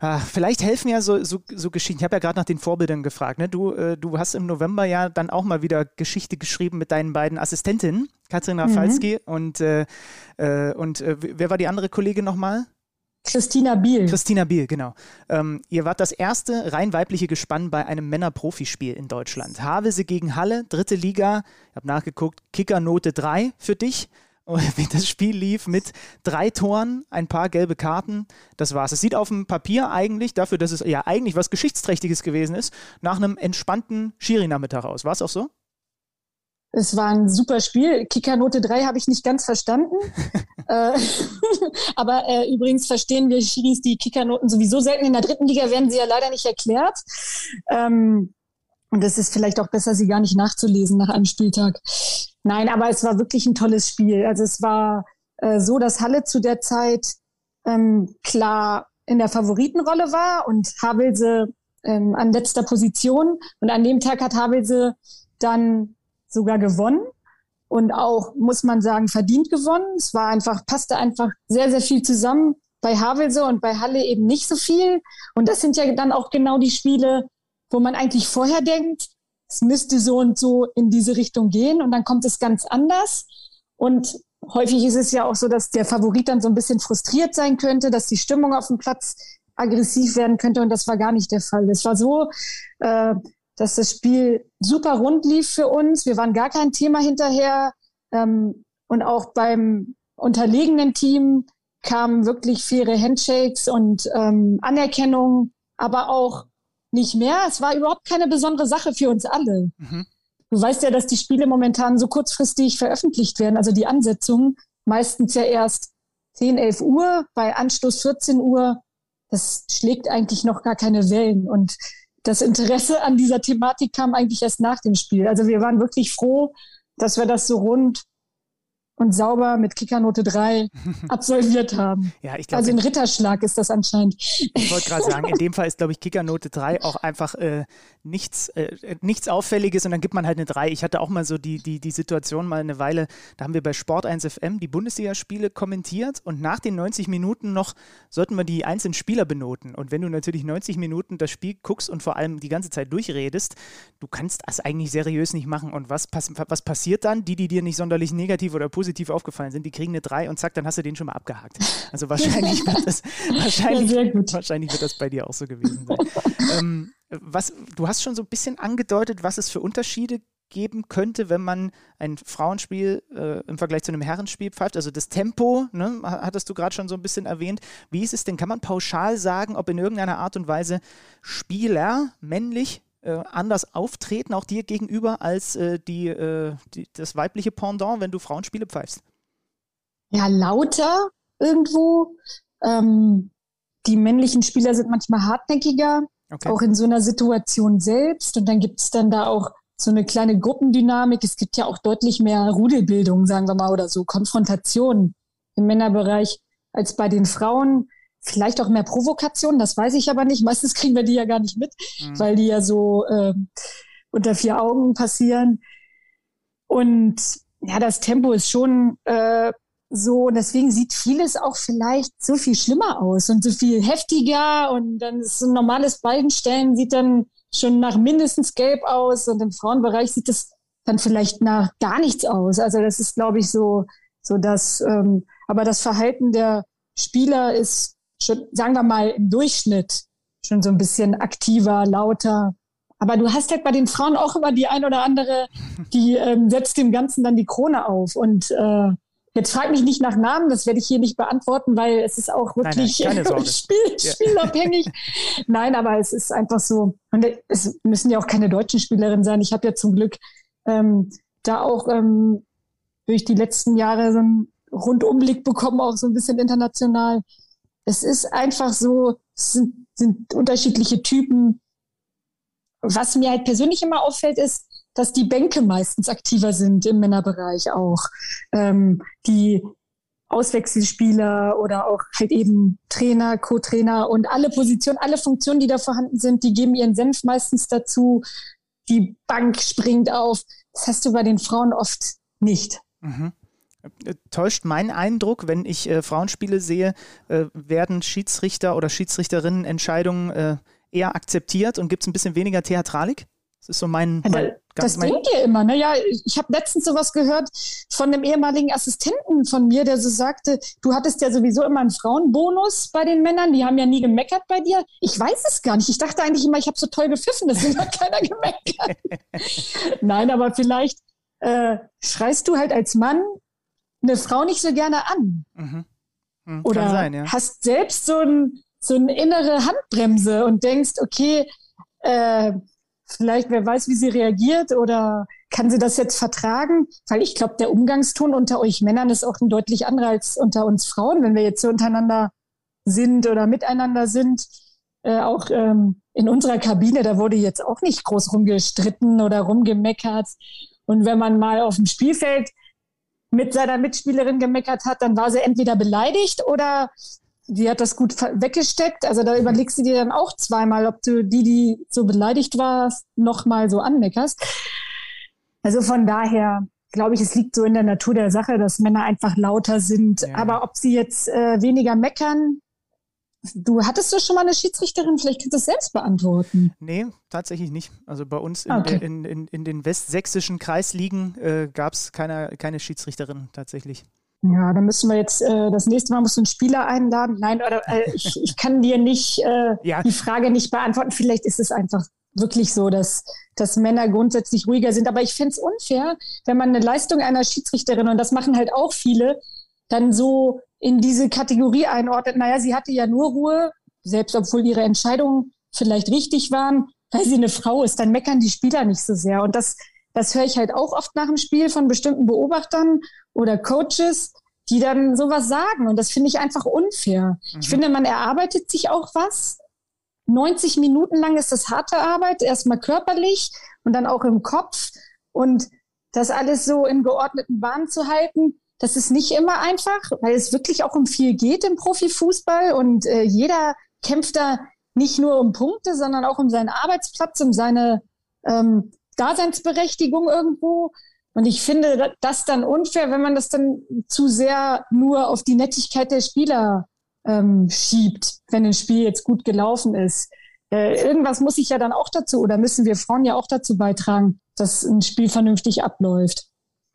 Ah, vielleicht helfen ja so, so, so Geschichten. Ich habe ja gerade nach den Vorbildern gefragt. Ne? Du, äh, du hast im November ja dann auch mal wieder Geschichte geschrieben mit deinen beiden Assistentinnen, Katrin Rafalski mhm. und, äh, äh, und äh, wer war die andere Kollegin nochmal? Christina Biel. Christina Biel, genau. Ähm, ihr wart das erste rein weibliche Gespann bei einem Männer-Profispiel in Deutschland. Havelse gegen Halle, dritte Liga. Ich habe nachgeguckt, Kickernote 3 für dich. Und das Spiel lief mit drei Toren, ein paar gelbe Karten. Das war's. Es sieht auf dem Papier eigentlich, dafür, dass es ja eigentlich was Geschichtsträchtiges gewesen ist, nach einem entspannten Schiri-Nachmittag aus. War es auch so? Es war ein super Spiel. Kickernote 3 habe ich nicht ganz verstanden. äh, aber äh, übrigens verstehen wir Schiris die Kickernoten sowieso selten. In der dritten Liga werden sie ja leider nicht erklärt. Ähm, und es ist vielleicht auch besser, sie gar nicht nachzulesen nach einem Spieltag. Nein, aber es war wirklich ein tolles Spiel. Also es war äh, so, dass Halle zu der Zeit ähm, klar in der Favoritenrolle war und Havelse ähm, an letzter Position. Und an dem Tag hat Havelse dann sogar gewonnen und auch, muss man sagen, verdient gewonnen. Es war einfach, passte einfach sehr, sehr viel zusammen. Bei Havelse und bei Halle eben nicht so viel. Und das sind ja dann auch genau die Spiele, wo man eigentlich vorher denkt, es müsste so und so in diese Richtung gehen und dann kommt es ganz anders. Und häufig ist es ja auch so, dass der Favorit dann so ein bisschen frustriert sein könnte, dass die Stimmung auf dem Platz aggressiv werden könnte und das war gar nicht der Fall. Es war so, äh, dass das Spiel super rund lief für uns. Wir waren gar kein Thema hinterher. Ähm, und auch beim unterlegenen Team kamen wirklich faire Handshakes und ähm, Anerkennung, aber auch nicht mehr. Es war überhaupt keine besondere Sache für uns alle. Mhm. Du weißt ja, dass die Spiele momentan so kurzfristig veröffentlicht werden, also die Ansetzungen meistens ja erst 10, 11 Uhr, bei Anstoß 14 Uhr. Das schlägt eigentlich noch gar keine Wellen. Und das Interesse an dieser Thematik kam eigentlich erst nach dem Spiel. Also wir waren wirklich froh, dass wir das so rund und sauber mit Kickernote 3 absolviert haben. Ja, ich glaub, also ein Ritterschlag ist das anscheinend. Ich wollte gerade sagen, in dem Fall ist, glaube ich, Kickernote 3 auch einfach äh, nichts, äh, nichts Auffälliges und dann gibt man halt eine 3. Ich hatte auch mal so die, die, die Situation mal eine Weile, da haben wir bei Sport 1 FM die Bundesligaspiele kommentiert und nach den 90 Minuten noch sollten wir die einzelnen Spieler benoten. Und wenn du natürlich 90 Minuten das Spiel guckst und vor allem die ganze Zeit durchredest, du kannst das eigentlich seriös nicht machen. Und was, pass was passiert dann? Die, die dir nicht sonderlich negativ oder positiv positiv aufgefallen sind, die kriegen eine 3 und zack, dann hast du den schon mal abgehakt. Also wahrscheinlich wird das, wahrscheinlich, ja, wahrscheinlich wird das bei dir auch so gewesen sein. ähm, was, du hast schon so ein bisschen angedeutet, was es für Unterschiede geben könnte, wenn man ein Frauenspiel äh, im Vergleich zu einem Herrenspiel pfeift. Also das Tempo, ne, hattest du gerade schon so ein bisschen erwähnt. Wie ist es denn? Kann man pauschal sagen, ob in irgendeiner Art und Weise Spieler männlich äh, anders auftreten, auch dir gegenüber, als äh, die, äh, die, das weibliche Pendant, wenn du Frauenspiele pfeifst? Ja, lauter irgendwo. Ähm, die männlichen Spieler sind manchmal hartnäckiger, okay. auch in so einer Situation selbst. Und dann gibt es dann da auch so eine kleine Gruppendynamik. Es gibt ja auch deutlich mehr Rudelbildung, sagen wir mal, oder so Konfrontation im Männerbereich als bei den Frauen. Vielleicht auch mehr Provokation, das weiß ich aber nicht. Meistens kriegen wir die ja gar nicht mit, mhm. weil die ja so äh, unter vier Augen passieren. Und ja, das Tempo ist schon äh, so, und deswegen sieht vieles auch vielleicht so viel schlimmer aus und so viel heftiger. Und dann ist ein normales Beidenstellen, sieht dann schon nach mindestens gelb aus. Und im Frauenbereich sieht es dann vielleicht nach gar nichts aus. Also das ist, glaube ich, so, so das, ähm, aber das Verhalten der Spieler ist schon, sagen wir mal, im Durchschnitt schon so ein bisschen aktiver, lauter. Aber du hast halt bei den Frauen auch immer die ein oder andere, die ähm, setzt dem Ganzen dann die Krone auf. Und äh, jetzt frag mich nicht nach Namen, das werde ich hier nicht beantworten, weil es ist auch wirklich nein, nein, Spiel, spielabhängig. nein, aber es ist einfach so. Und es müssen ja auch keine deutschen Spielerinnen sein. Ich habe ja zum Glück ähm, da auch ähm, durch die letzten Jahre so einen Rundumblick bekommen, auch so ein bisschen international. Es ist einfach so, es sind, sind unterschiedliche Typen. Was mir halt persönlich immer auffällt, ist, dass die Bänke meistens aktiver sind im Männerbereich auch. Ähm, die Auswechselspieler oder auch halt eben Trainer, Co-Trainer und alle Positionen, alle Funktionen, die da vorhanden sind, die geben ihren Senf meistens dazu. Die Bank springt auf. Das hast du bei den Frauen oft nicht. Mhm. Täuscht mein Eindruck, wenn ich äh, Frauenspiele sehe, äh, werden Schiedsrichter oder Schiedsrichterinnen Entscheidungen äh, eher akzeptiert und gibt es ein bisschen weniger Theatralik? Das ist so mein. mein das mein denkt ihr immer. Ne? Ja, ich habe letztens sowas gehört von einem ehemaligen Assistenten von mir, der so sagte, du hattest ja sowieso immer einen Frauenbonus bei den Männern, die haben ja nie gemeckert bei dir. Ich weiß es gar nicht. Ich dachte eigentlich immer, ich habe so toll gepfiffen, deswegen hat keiner gemeckert. Nein, aber vielleicht äh, schreist du halt als Mann eine Frau nicht so gerne an. Mhm. Mhm, Oder sein, ja. hast selbst so, ein, so eine innere Handbremse und denkst, okay, äh, vielleicht wer weiß, wie sie reagiert oder kann sie das jetzt vertragen? Weil ich glaube, der Umgangston unter euch Männern ist auch ein deutlich anderer als unter uns Frauen, wenn wir jetzt so untereinander sind oder miteinander sind. Äh, auch ähm, in unserer Kabine, da wurde jetzt auch nicht groß rumgestritten oder rumgemeckert. Und wenn man mal auf dem Spielfeld mit seiner Mitspielerin gemeckert hat, dann war sie entweder beleidigt oder die hat das gut weggesteckt. Also da überlegst du dir dann auch zweimal, ob du die, die so beleidigt war, nochmal so anmeckerst. Also von daher glaube ich, es liegt so in der Natur der Sache, dass Männer einfach lauter sind. Ja. Aber ob sie jetzt äh, weniger meckern, Du hattest du schon mal eine Schiedsrichterin, vielleicht kannst du es selbst beantworten. Nee, tatsächlich nicht. Also bei uns in, okay. in, in, in, den westsächsischen Kreisligen äh, gab es keine, keine Schiedsrichterin tatsächlich. Ja, dann müssen wir jetzt äh, das nächste Mal musst du einen Spieler einladen. Nein, oder äh, ich, ich kann dir nicht äh, ja. die Frage nicht beantworten. Vielleicht ist es einfach wirklich so, dass, dass Männer grundsätzlich ruhiger sind. Aber ich fände es unfair, wenn man eine Leistung einer Schiedsrichterin, und das machen halt auch viele, dann so in diese Kategorie einordnet, naja, sie hatte ja nur Ruhe, selbst obwohl ihre Entscheidungen vielleicht richtig waren, weil sie eine Frau ist, dann meckern die Spieler nicht so sehr. Und das, das höre ich halt auch oft nach dem Spiel von bestimmten Beobachtern oder Coaches, die dann sowas sagen. Und das finde ich einfach unfair. Mhm. Ich finde, man erarbeitet sich auch was. 90 Minuten lang ist das harte Arbeit, erstmal körperlich und dann auch im Kopf. Und das alles so in geordneten Bahnen zu halten, das ist nicht immer einfach, weil es wirklich auch um viel geht im Profifußball und äh, jeder kämpft da nicht nur um Punkte, sondern auch um seinen Arbeitsplatz, um seine ähm, Daseinsberechtigung irgendwo. Und ich finde das dann unfair, wenn man das dann zu sehr nur auf die Nettigkeit der Spieler ähm, schiebt, wenn ein Spiel jetzt gut gelaufen ist. Äh, irgendwas muss ich ja dann auch dazu oder müssen wir Frauen ja auch dazu beitragen, dass ein Spiel vernünftig abläuft.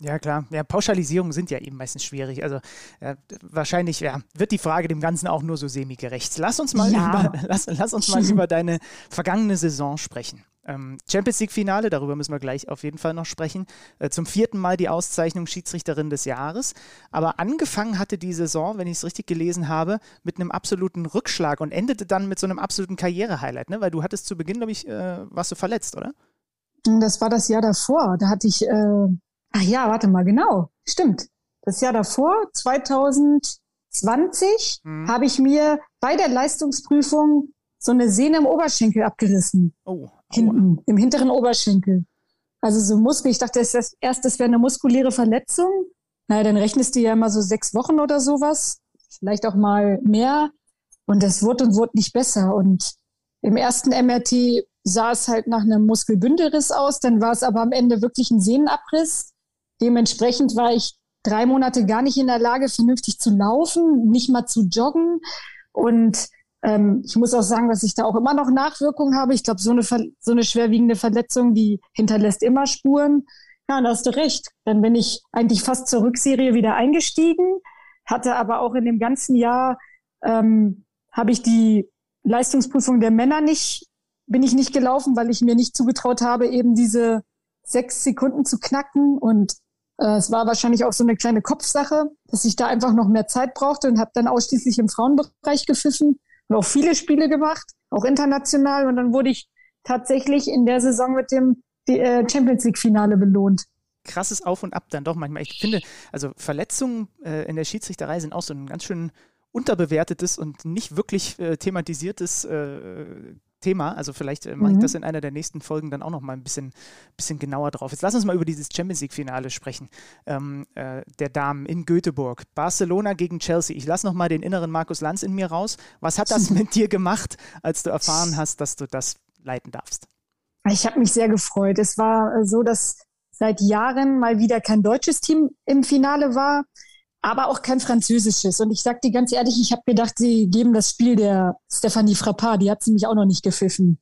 Ja, klar. Ja, Pauschalisierungen sind ja eben meistens schwierig. Also äh, wahrscheinlich ja, wird die Frage dem Ganzen auch nur so semi-gerecht. Lass uns mal, ja. über, lass, lass uns mal über deine vergangene Saison sprechen. Ähm, Champions League-Finale, darüber müssen wir gleich auf jeden Fall noch sprechen. Äh, zum vierten Mal die Auszeichnung Schiedsrichterin des Jahres. Aber angefangen hatte die Saison, wenn ich es richtig gelesen habe, mit einem absoluten Rückschlag und endete dann mit so einem absoluten Karriere-Highlight, ne? Weil du hattest zu Beginn, glaube ich, äh, warst du verletzt, oder? Das war das Jahr davor. Da hatte ich äh, Ach ja, warte mal, genau. Stimmt. Das Jahr davor, 2020, hm. habe ich mir bei der Leistungsprüfung so eine Sehne im Oberschenkel abgerissen. Oh. Hinten, im hinteren Oberschenkel. Also so Muskel. Ich dachte das erst, das wäre eine muskuläre Verletzung. Naja, dann rechnest du ja immer so sechs Wochen oder sowas. Vielleicht auch mal mehr. Und das wurde und wurde nicht besser. Und im ersten MRT sah es halt nach einem Muskelbündelriss aus. Dann war es aber am Ende wirklich ein Sehnenabriss. Dementsprechend war ich drei Monate gar nicht in der Lage, vernünftig zu laufen, nicht mal zu joggen. Und ähm, ich muss auch sagen, dass ich da auch immer noch Nachwirkungen habe. Ich glaube, so eine, so eine schwerwiegende Verletzung, die hinterlässt immer Spuren. Ja, da hast du recht. Dann bin ich eigentlich fast zur Rückserie wieder eingestiegen, hatte aber auch in dem ganzen Jahr ähm, habe ich die Leistungsprüfung der Männer nicht, bin ich nicht gelaufen, weil ich mir nicht zugetraut habe, eben diese sechs Sekunden zu knacken. Und es war wahrscheinlich auch so eine kleine Kopfsache, dass ich da einfach noch mehr Zeit brauchte und habe dann ausschließlich im Frauenbereich gepfiffen und auch viele Spiele gemacht, auch international. Und dann wurde ich tatsächlich in der Saison mit dem äh, Champions League-Finale belohnt krasses Auf und Ab dann doch manchmal. Ich finde, also Verletzungen äh, in der Schiedsrichterei sind auch so ein ganz schön unterbewertetes und nicht wirklich äh, thematisiertes äh, Thema. Also vielleicht äh, mache ich mhm. das in einer der nächsten Folgen dann auch noch mal ein bisschen, bisschen genauer drauf. Jetzt lass uns mal über dieses Champions League-Finale sprechen. Ähm, äh, der Damen in Göteborg. Barcelona gegen Chelsea. Ich lasse noch mal den inneren Markus Lanz in mir raus. Was hat das mit dir gemacht, als du erfahren hast, dass du das leiten darfst? Ich habe mich sehr gefreut. Es war äh, so, dass seit Jahren mal wieder kein deutsches Team im Finale war aber auch kein französisches. Und ich sag dir ganz ehrlich, ich habe gedacht, sie geben das Spiel der Stephanie Frappard, die hat sie mich auch noch nicht gepfiffen.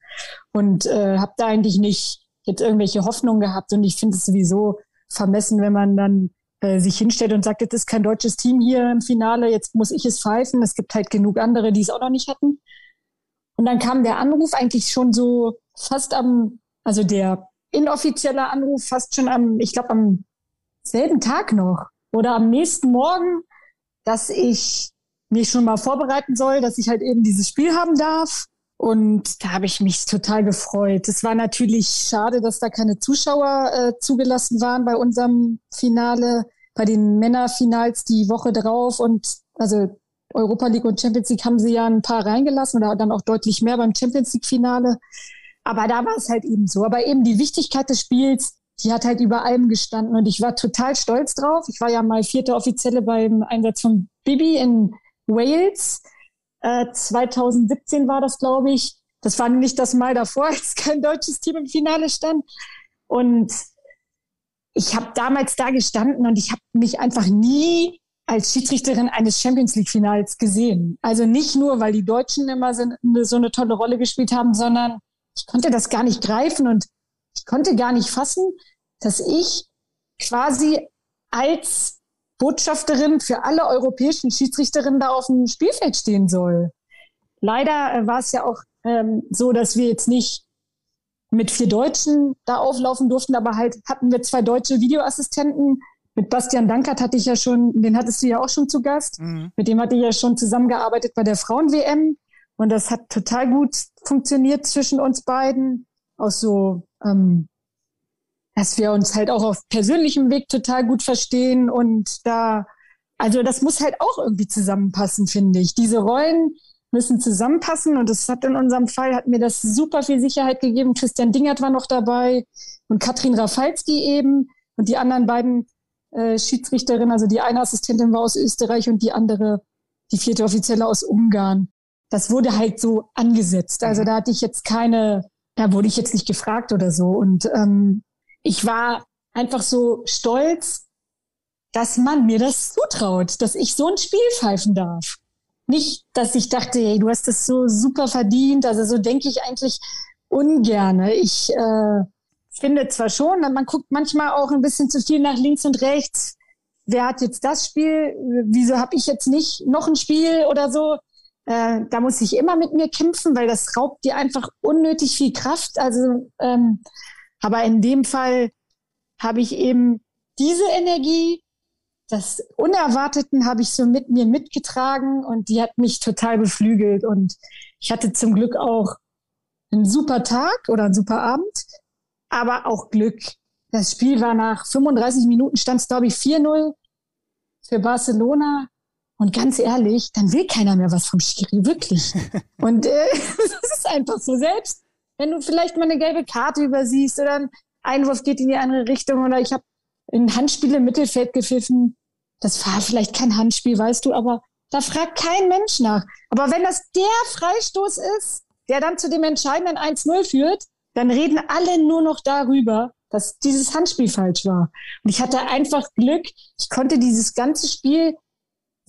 Und äh, habe da eigentlich nicht jetzt irgendwelche Hoffnungen gehabt. Und ich finde es sowieso vermessen, wenn man dann äh, sich hinstellt und sagt, das ist kein deutsches Team hier im Finale, jetzt muss ich es pfeifen. Es gibt halt genug andere, die es auch noch nicht hatten. Und dann kam der Anruf eigentlich schon so fast am, also der inoffizielle Anruf fast schon am, ich glaube am selben Tag noch oder am nächsten Morgen, dass ich mich schon mal vorbereiten soll, dass ich halt eben dieses Spiel haben darf. Und da habe ich mich total gefreut. Es war natürlich schade, dass da keine Zuschauer äh, zugelassen waren bei unserem Finale, bei den Männerfinals die Woche drauf. Und also Europa League und Champions League haben sie ja ein paar reingelassen oder dann auch deutlich mehr beim Champions League Finale. Aber da war es halt eben so. Aber eben die Wichtigkeit des Spiels, die hat halt über allem gestanden und ich war total stolz drauf. Ich war ja mal vierte Offizielle beim Einsatz von Bibi in Wales. Äh, 2017 war das, glaube ich. Das war nicht das Mal davor, als kein deutsches Team im Finale stand. Und ich habe damals da gestanden und ich habe mich einfach nie als Schiedsrichterin eines Champions League Finals gesehen. Also nicht nur, weil die Deutschen immer so eine tolle Rolle gespielt haben, sondern ich konnte das gar nicht greifen und ich konnte gar nicht fassen, dass ich quasi als Botschafterin für alle europäischen Schiedsrichterinnen da auf dem Spielfeld stehen soll. Leider äh, war es ja auch ähm, so, dass wir jetzt nicht mit vier Deutschen da auflaufen durften, aber halt hatten wir zwei deutsche Videoassistenten. Mit Bastian Dankert hatte ich ja schon, den hattest du ja auch schon zu Gast. Mhm. Mit dem hatte ich ja schon zusammengearbeitet bei der Frauen-WM. Und das hat total gut funktioniert zwischen uns beiden. Aus so ähm, dass wir uns halt auch auf persönlichem Weg total gut verstehen und da, also das muss halt auch irgendwie zusammenpassen, finde ich. Diese Rollen müssen zusammenpassen und das hat in unserem Fall, hat mir das super viel Sicherheit gegeben. Christian Dingert war noch dabei und Katrin Rafalski eben und die anderen beiden äh, Schiedsrichterinnen, also die eine Assistentin war aus Österreich und die andere, die vierte Offizielle aus Ungarn. Das wurde halt so angesetzt. Also mhm. da hatte ich jetzt keine, da wurde ich jetzt nicht gefragt oder so. Und ähm, ich war einfach so stolz, dass man mir das zutraut, dass ich so ein Spiel pfeifen darf. Nicht, dass ich dachte, hey, du hast das so super verdient. Also so denke ich eigentlich ungerne. Ich äh, finde zwar schon, man guckt manchmal auch ein bisschen zu viel nach links und rechts. Wer hat jetzt das Spiel? Wieso habe ich jetzt nicht noch ein Spiel oder so? Äh, da muss ich immer mit mir kämpfen, weil das raubt dir einfach unnötig viel Kraft. Also ähm, aber in dem Fall habe ich eben diese Energie, das Unerwarteten habe ich so mit mir mitgetragen und die hat mich total beflügelt. Und ich hatte zum Glück auch einen super Tag oder einen super Abend, aber auch Glück. Das Spiel war nach 35 Minuten stand es, glaube ich, 4-0 für Barcelona. Und ganz ehrlich, dann will keiner mehr was vom Schiri, wirklich. Und äh, das ist einfach so. Selbst wenn du vielleicht mal eine gelbe Karte übersiehst oder ein Einwurf geht in die andere Richtung oder ich habe ein Handspiel im Mittelfeld gepfiffen. Das war vielleicht kein Handspiel, weißt du, aber da fragt kein Mensch nach. Aber wenn das der Freistoß ist, der dann zu dem entscheidenden 1-0 führt, dann reden alle nur noch darüber, dass dieses Handspiel falsch war. Und ich hatte einfach Glück. Ich konnte dieses ganze Spiel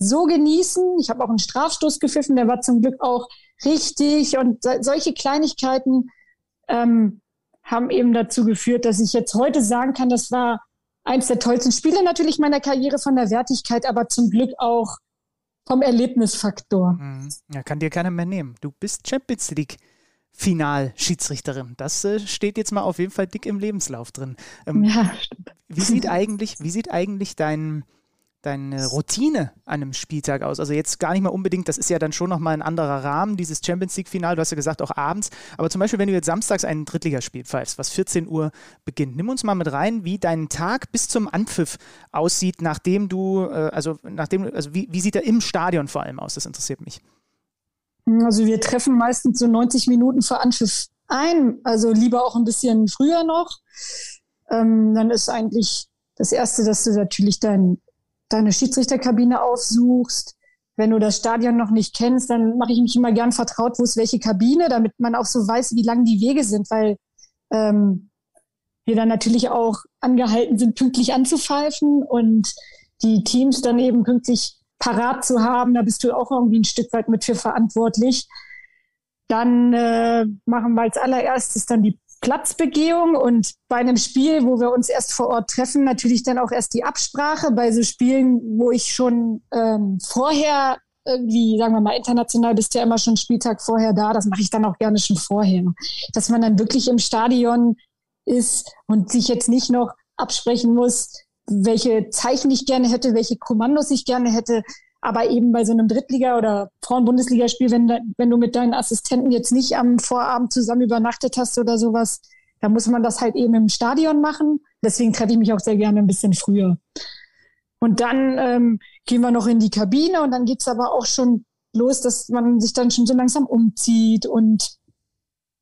so genießen. Ich habe auch einen Strafstoß gepfiffen, der war zum Glück auch richtig. Und solche Kleinigkeiten ähm, haben eben dazu geführt, dass ich jetzt heute sagen kann, das war eins der tollsten Spiele natürlich meiner Karriere von der Wertigkeit, aber zum Glück auch vom Erlebnisfaktor. Mhm. Ja, kann dir keiner mehr nehmen. Du bist Champions League. Final-Schiedsrichterin. Das äh, steht jetzt mal auf jeden Fall dick im Lebenslauf drin. Ähm, ja, stimmt. Wie sieht eigentlich, wie sieht eigentlich dein, deine Routine an einem Spieltag aus? Also jetzt gar nicht mal unbedingt, das ist ja dann schon nochmal ein anderer Rahmen, dieses Champions League-Final, du hast ja gesagt, auch abends. Aber zum Beispiel, wenn du jetzt samstags ein Drittligaspiel pfeifst, was 14 Uhr beginnt, nimm uns mal mit rein, wie dein Tag bis zum Anpfiff aussieht, nachdem du, äh, also nachdem, also wie, wie sieht er im Stadion vor allem aus? Das interessiert mich. Also wir treffen meistens so 90 Minuten vor Anpfiff ein, also lieber auch ein bisschen früher noch. Ähm, dann ist eigentlich das Erste, dass du natürlich dein deine Schiedsrichterkabine aufsuchst. Wenn du das Stadion noch nicht kennst, dann mache ich mich immer gern vertraut, wo ist welche Kabine, damit man auch so weiß, wie lang die Wege sind, weil ähm, wir dann natürlich auch angehalten sind, pünktlich anzupfeifen und die Teams dann eben pünktlich parat zu haben. Da bist du auch irgendwie ein Stück weit mit für verantwortlich. Dann äh, machen wir als allererstes dann die Platzbegehung und bei einem Spiel, wo wir uns erst vor Ort treffen, natürlich dann auch erst die Absprache. Bei so Spielen, wo ich schon ähm, vorher irgendwie, sagen wir mal, international bist ja immer schon Spieltag vorher da, das mache ich dann auch gerne schon vorher. Dass man dann wirklich im Stadion ist und sich jetzt nicht noch absprechen muss, welche Zeichen ich gerne hätte, welche Kommandos ich gerne hätte, aber eben bei so einem Drittliga- oder Frauen-Bundesligaspiel, wenn, wenn du mit deinen Assistenten jetzt nicht am Vorabend zusammen übernachtet hast oder sowas, da muss man das halt eben im Stadion machen. Deswegen treffe ich mich auch sehr gerne ein bisschen früher. Und dann ähm, gehen wir noch in die Kabine und dann geht's aber auch schon los, dass man sich dann schon so langsam umzieht und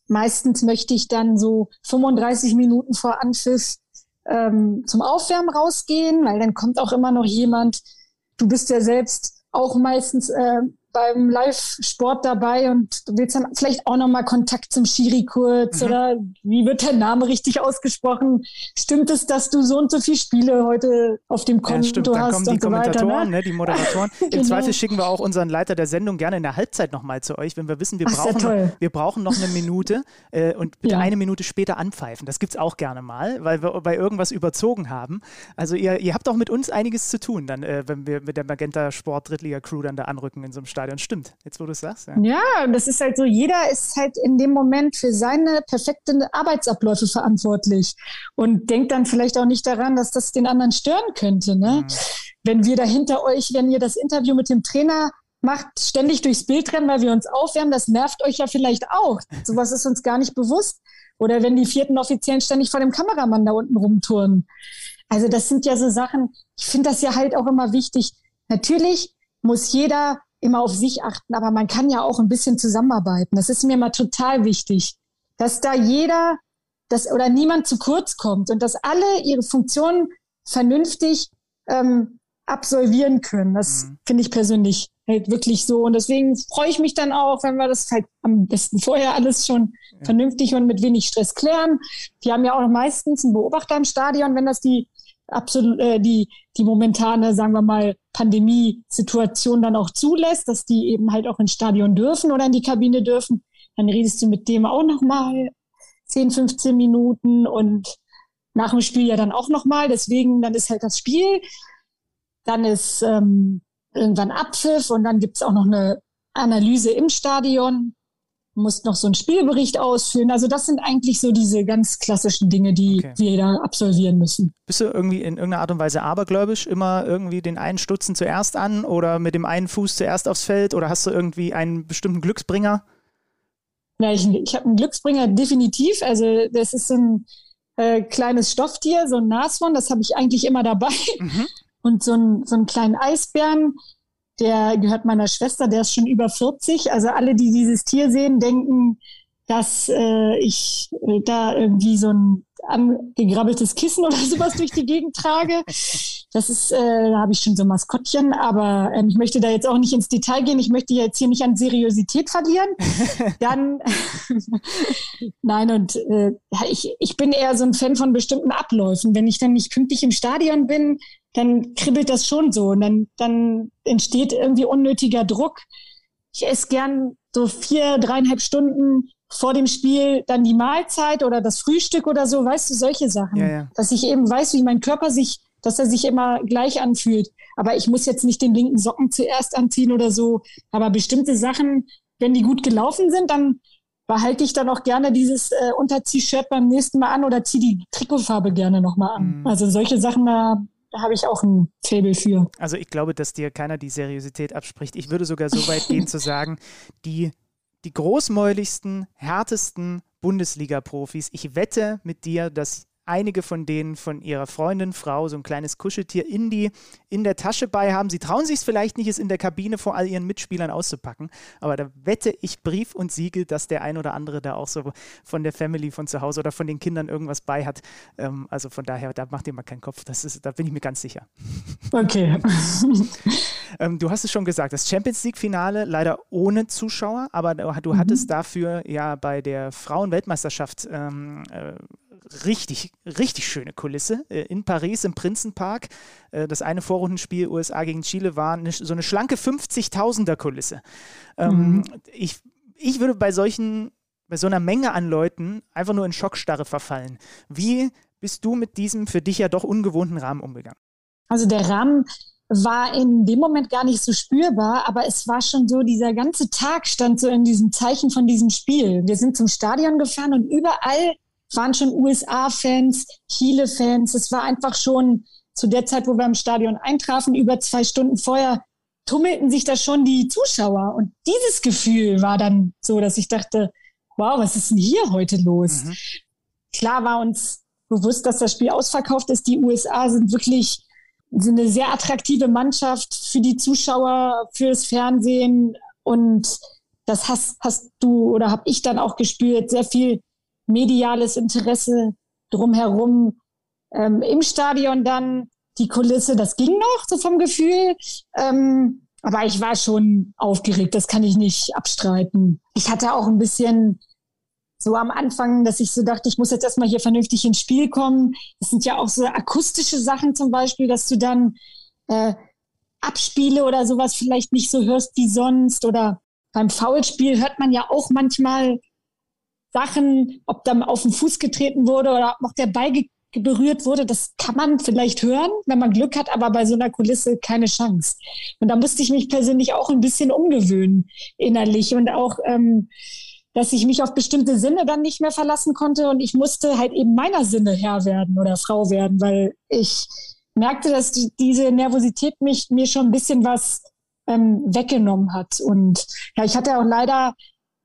meistens möchte ich dann so 35 Minuten vor Anpfiff ähm, zum Aufwärmen rausgehen, weil dann kommt auch immer noch jemand, du bist ja selbst auch meistens äh, beim Live-Sport dabei und du willst dann vielleicht auch nochmal Kontakt zum Schiri kurz mhm. oder wie wird der Name richtig ausgesprochen? Stimmt es, dass du so und so viele Spiele heute auf dem Konto ja, stimmt. Dann hast? kommen die Kommentatoren, weiter, ne? ne? die Moderatoren. Im genau. Zweifel schicken wir auch unseren Leiter der Sendung gerne in der Halbzeit nochmal zu euch, wenn wir wissen, wir, Ach, brauchen, noch, wir brauchen noch eine Minute äh, und bitte ja. eine Minute später anpfeifen. Das gibt es auch gerne mal, weil wir bei irgendwas überzogen haben. Also ihr, ihr habt auch mit uns einiges zu tun, dann, äh, wenn wir mit der Magenta Sport Drittliga Crew dann da anrücken in so einem Stadion. Stadion. Stimmt, jetzt wo du es sagst. Ja. ja, das ist halt so, jeder ist halt in dem Moment für seine perfekten Arbeitsabläufe verantwortlich und denkt dann vielleicht auch nicht daran, dass das den anderen stören könnte. Ne? Mhm. Wenn wir da hinter euch, wenn ihr das Interview mit dem Trainer macht, ständig durchs Bild rennen, weil wir uns aufwärmen, das nervt euch ja vielleicht auch. Sowas ist uns gar nicht bewusst. Oder wenn die vierten Offiziellen ständig vor dem Kameramann da unten rumtouren. Also das sind ja so Sachen, ich finde das ja halt auch immer wichtig. Natürlich muss jeder immer auf sich achten, aber man kann ja auch ein bisschen zusammenarbeiten. Das ist mir mal total wichtig, dass da jeder, dass oder niemand zu kurz kommt und dass alle ihre Funktionen vernünftig ähm, absolvieren können. Das mhm. finde ich persönlich halt wirklich so. Und deswegen freue ich mich dann auch, wenn wir das halt am besten vorher alles schon ja. vernünftig und mit wenig Stress klären. Wir haben ja auch meistens einen Beobachter im Stadion, wenn das die absolut äh, die die momentane, sagen wir mal, Pandemiesituation dann auch zulässt, dass die eben halt auch ins Stadion dürfen oder in die Kabine dürfen, dann redest du mit dem auch noch mal 10, 15 Minuten und nach dem Spiel ja dann auch noch mal. Deswegen dann ist halt das Spiel, dann ist ähm, irgendwann Abpfiff und dann gibt's auch noch eine Analyse im Stadion musst noch so einen Spielbericht ausfüllen. Also das sind eigentlich so diese ganz klassischen Dinge, die okay. wir da absolvieren müssen. Bist du irgendwie in irgendeiner Art und Weise abergläubisch, immer irgendwie den einen Stutzen zuerst an oder mit dem einen Fuß zuerst aufs Feld oder hast du irgendwie einen bestimmten Glücksbringer? Ja, ich, ich habe einen Glücksbringer definitiv. Also das ist so ein äh, kleines Stofftier, so ein Nashorn, das habe ich eigentlich immer dabei. Mhm. Und so, ein, so einen kleinen Eisbären, der gehört meiner Schwester, der ist schon über 40. Also alle, die dieses Tier sehen, denken, dass äh, ich äh, da irgendwie so ein angegrabbeltes Kissen oder sowas durch die Gegend trage. Das ist, äh, da habe ich schon so Maskottchen, aber ähm, ich möchte da jetzt auch nicht ins Detail gehen. Ich möchte jetzt hier nicht an Seriosität verlieren. Dann, nein, und äh, ich, ich bin eher so ein Fan von bestimmten Abläufen. Wenn ich dann nicht pünktlich im Stadion bin, dann kribbelt das schon so und dann, dann entsteht irgendwie unnötiger Druck. Ich esse gern so vier, dreieinhalb Stunden vor dem Spiel dann die Mahlzeit oder das Frühstück oder so, weißt du, solche Sachen. Ja, ja. Dass ich eben weiß, wie mein Körper sich, dass er sich immer gleich anfühlt. Aber ich muss jetzt nicht den linken Socken zuerst anziehen oder so. Aber bestimmte Sachen, wenn die gut gelaufen sind, dann behalte ich dann auch gerne dieses äh, Unterzieh-Shirt beim nächsten Mal an oder ziehe die Trikotfarbe gerne nochmal an. Mhm. Also solche Sachen, da, da habe ich auch ein Faible für. Also ich glaube, dass dir keiner die Seriosität abspricht. Ich würde sogar so weit gehen zu sagen, die die großmäuligsten, härtesten Bundesliga-Profis. Ich wette mit dir, dass einige von denen von ihrer Freundin, Frau so ein kleines Kuscheltier in, die, in der Tasche bei haben. Sie trauen sich es vielleicht nicht, es in der Kabine vor all ihren Mitspielern auszupacken, aber da wette ich Brief und Siegel, dass der ein oder andere da auch so von der Family von zu Hause oder von den Kindern irgendwas bei hat. Ähm, also von daher, da macht ihr mal keinen Kopf, das ist, da bin ich mir ganz sicher. Okay. ähm, du hast es schon gesagt, das Champions League-Finale leider ohne Zuschauer, aber du hattest mhm. dafür ja bei der Frauenweltmeisterschaft ähm, äh, richtig, richtig schöne Kulisse. Äh, in Paris im Prinzenpark. Äh, das eine Vorrundenspiel USA gegen Chile war eine, so eine schlanke 50.000er Kulisse. Ähm, mhm. ich, ich würde bei solchen, bei so einer Menge an Leuten einfach nur in Schockstarre verfallen. Wie bist du mit diesem für dich ja doch ungewohnten Rahmen umgegangen? Also der Rahmen war in dem Moment gar nicht so spürbar, aber es war schon so, dieser ganze Tag stand so in diesem Zeichen von diesem Spiel. Wir sind zum Stadion gefahren und überall waren schon USA-Fans, Chile-Fans. Es war einfach schon zu der Zeit, wo wir im Stadion eintrafen, über zwei Stunden vorher tummelten sich da schon die Zuschauer. Und dieses Gefühl war dann so, dass ich dachte, wow, was ist denn hier heute los? Mhm. Klar war uns bewusst, dass das Spiel ausverkauft ist. Die USA sind wirklich sind eine sehr attraktive Mannschaft für die Zuschauer, fürs Fernsehen. Und das hast, hast du oder habe ich dann auch gespürt. Sehr viel mediales Interesse drumherum. Ähm, Im Stadion dann die Kulisse, das ging noch so vom Gefühl. Ähm, aber ich war schon aufgeregt, das kann ich nicht abstreiten. Ich hatte auch ein bisschen so am Anfang, dass ich so dachte, ich muss jetzt erstmal hier vernünftig ins Spiel kommen. Das sind ja auch so akustische Sachen zum Beispiel, dass du dann äh, Abspiele oder sowas vielleicht nicht so hörst wie sonst. Oder beim Foulspiel hört man ja auch manchmal Sachen, ob da auf den Fuß getreten wurde oder ob noch der Ball berührt wurde, das kann man vielleicht hören, wenn man Glück hat, aber bei so einer Kulisse keine Chance. Und da musste ich mich persönlich auch ein bisschen umgewöhnen innerlich und auch, ähm, dass ich mich auf bestimmte Sinne dann nicht mehr verlassen konnte und ich musste halt eben meiner Sinne Herr werden oder Frau werden, weil ich merkte, dass die, diese Nervosität mich mir schon ein bisschen was ähm, weggenommen hat. Und ja, ich hatte auch leider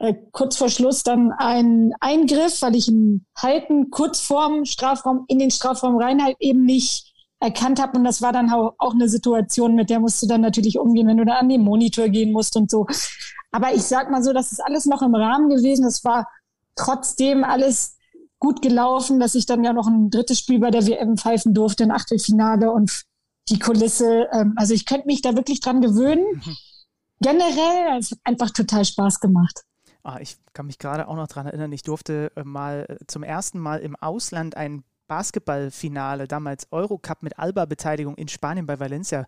äh, kurz vor Schluss dann ein Eingriff, weil ich ein Halten kurz vorm Strafraum in den Strafraum rein halt eben nicht erkannt habe. Und das war dann auch, auch eine Situation, mit der musst du dann natürlich umgehen, wenn du da an den Monitor gehen musst und so. Aber ich sag mal so, das ist alles noch im Rahmen gewesen. Es war trotzdem alles gut gelaufen, dass ich dann ja noch ein drittes Spiel bei der WM pfeifen durfte, ein Achtelfinale und die Kulisse. Ähm, also ich könnte mich da wirklich dran gewöhnen. Mhm. Generell, es hat einfach total Spaß gemacht. Ah, ich kann mich gerade auch noch daran erinnern, ich durfte äh, mal äh, zum ersten Mal im Ausland ein Basketballfinale, damals Eurocup mit Alba-Beteiligung in Spanien bei Valencia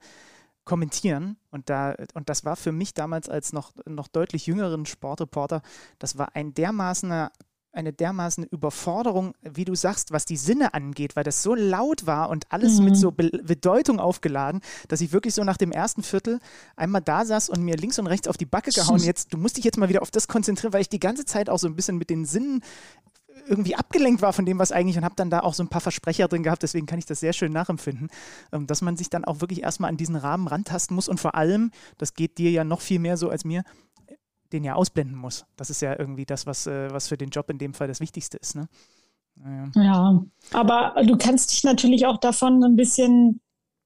kommentieren. Und, da, und das war für mich damals als noch, noch deutlich jüngeren Sportreporter, das war ein dermaßener eine dermaßen Überforderung, wie du sagst, was die Sinne angeht, weil das so laut war und alles mhm. mit so Be Bedeutung aufgeladen, dass ich wirklich so nach dem ersten Viertel einmal da saß und mir links und rechts auf die Backe gehauen. Jetzt, du musst dich jetzt mal wieder auf das konzentrieren, weil ich die ganze Zeit auch so ein bisschen mit den Sinnen irgendwie abgelenkt war von dem, was eigentlich und habe dann da auch so ein paar Versprecher drin gehabt, deswegen kann ich das sehr schön nachempfinden, ähm, dass man sich dann auch wirklich erstmal an diesen Rahmen rantasten muss und vor allem, das geht dir ja noch viel mehr so als mir, den ja ausblenden muss. Das ist ja irgendwie das, was, äh, was für den Job in dem Fall das Wichtigste ist. Ne? Ja. ja, aber du kannst dich natürlich auch davon ein bisschen,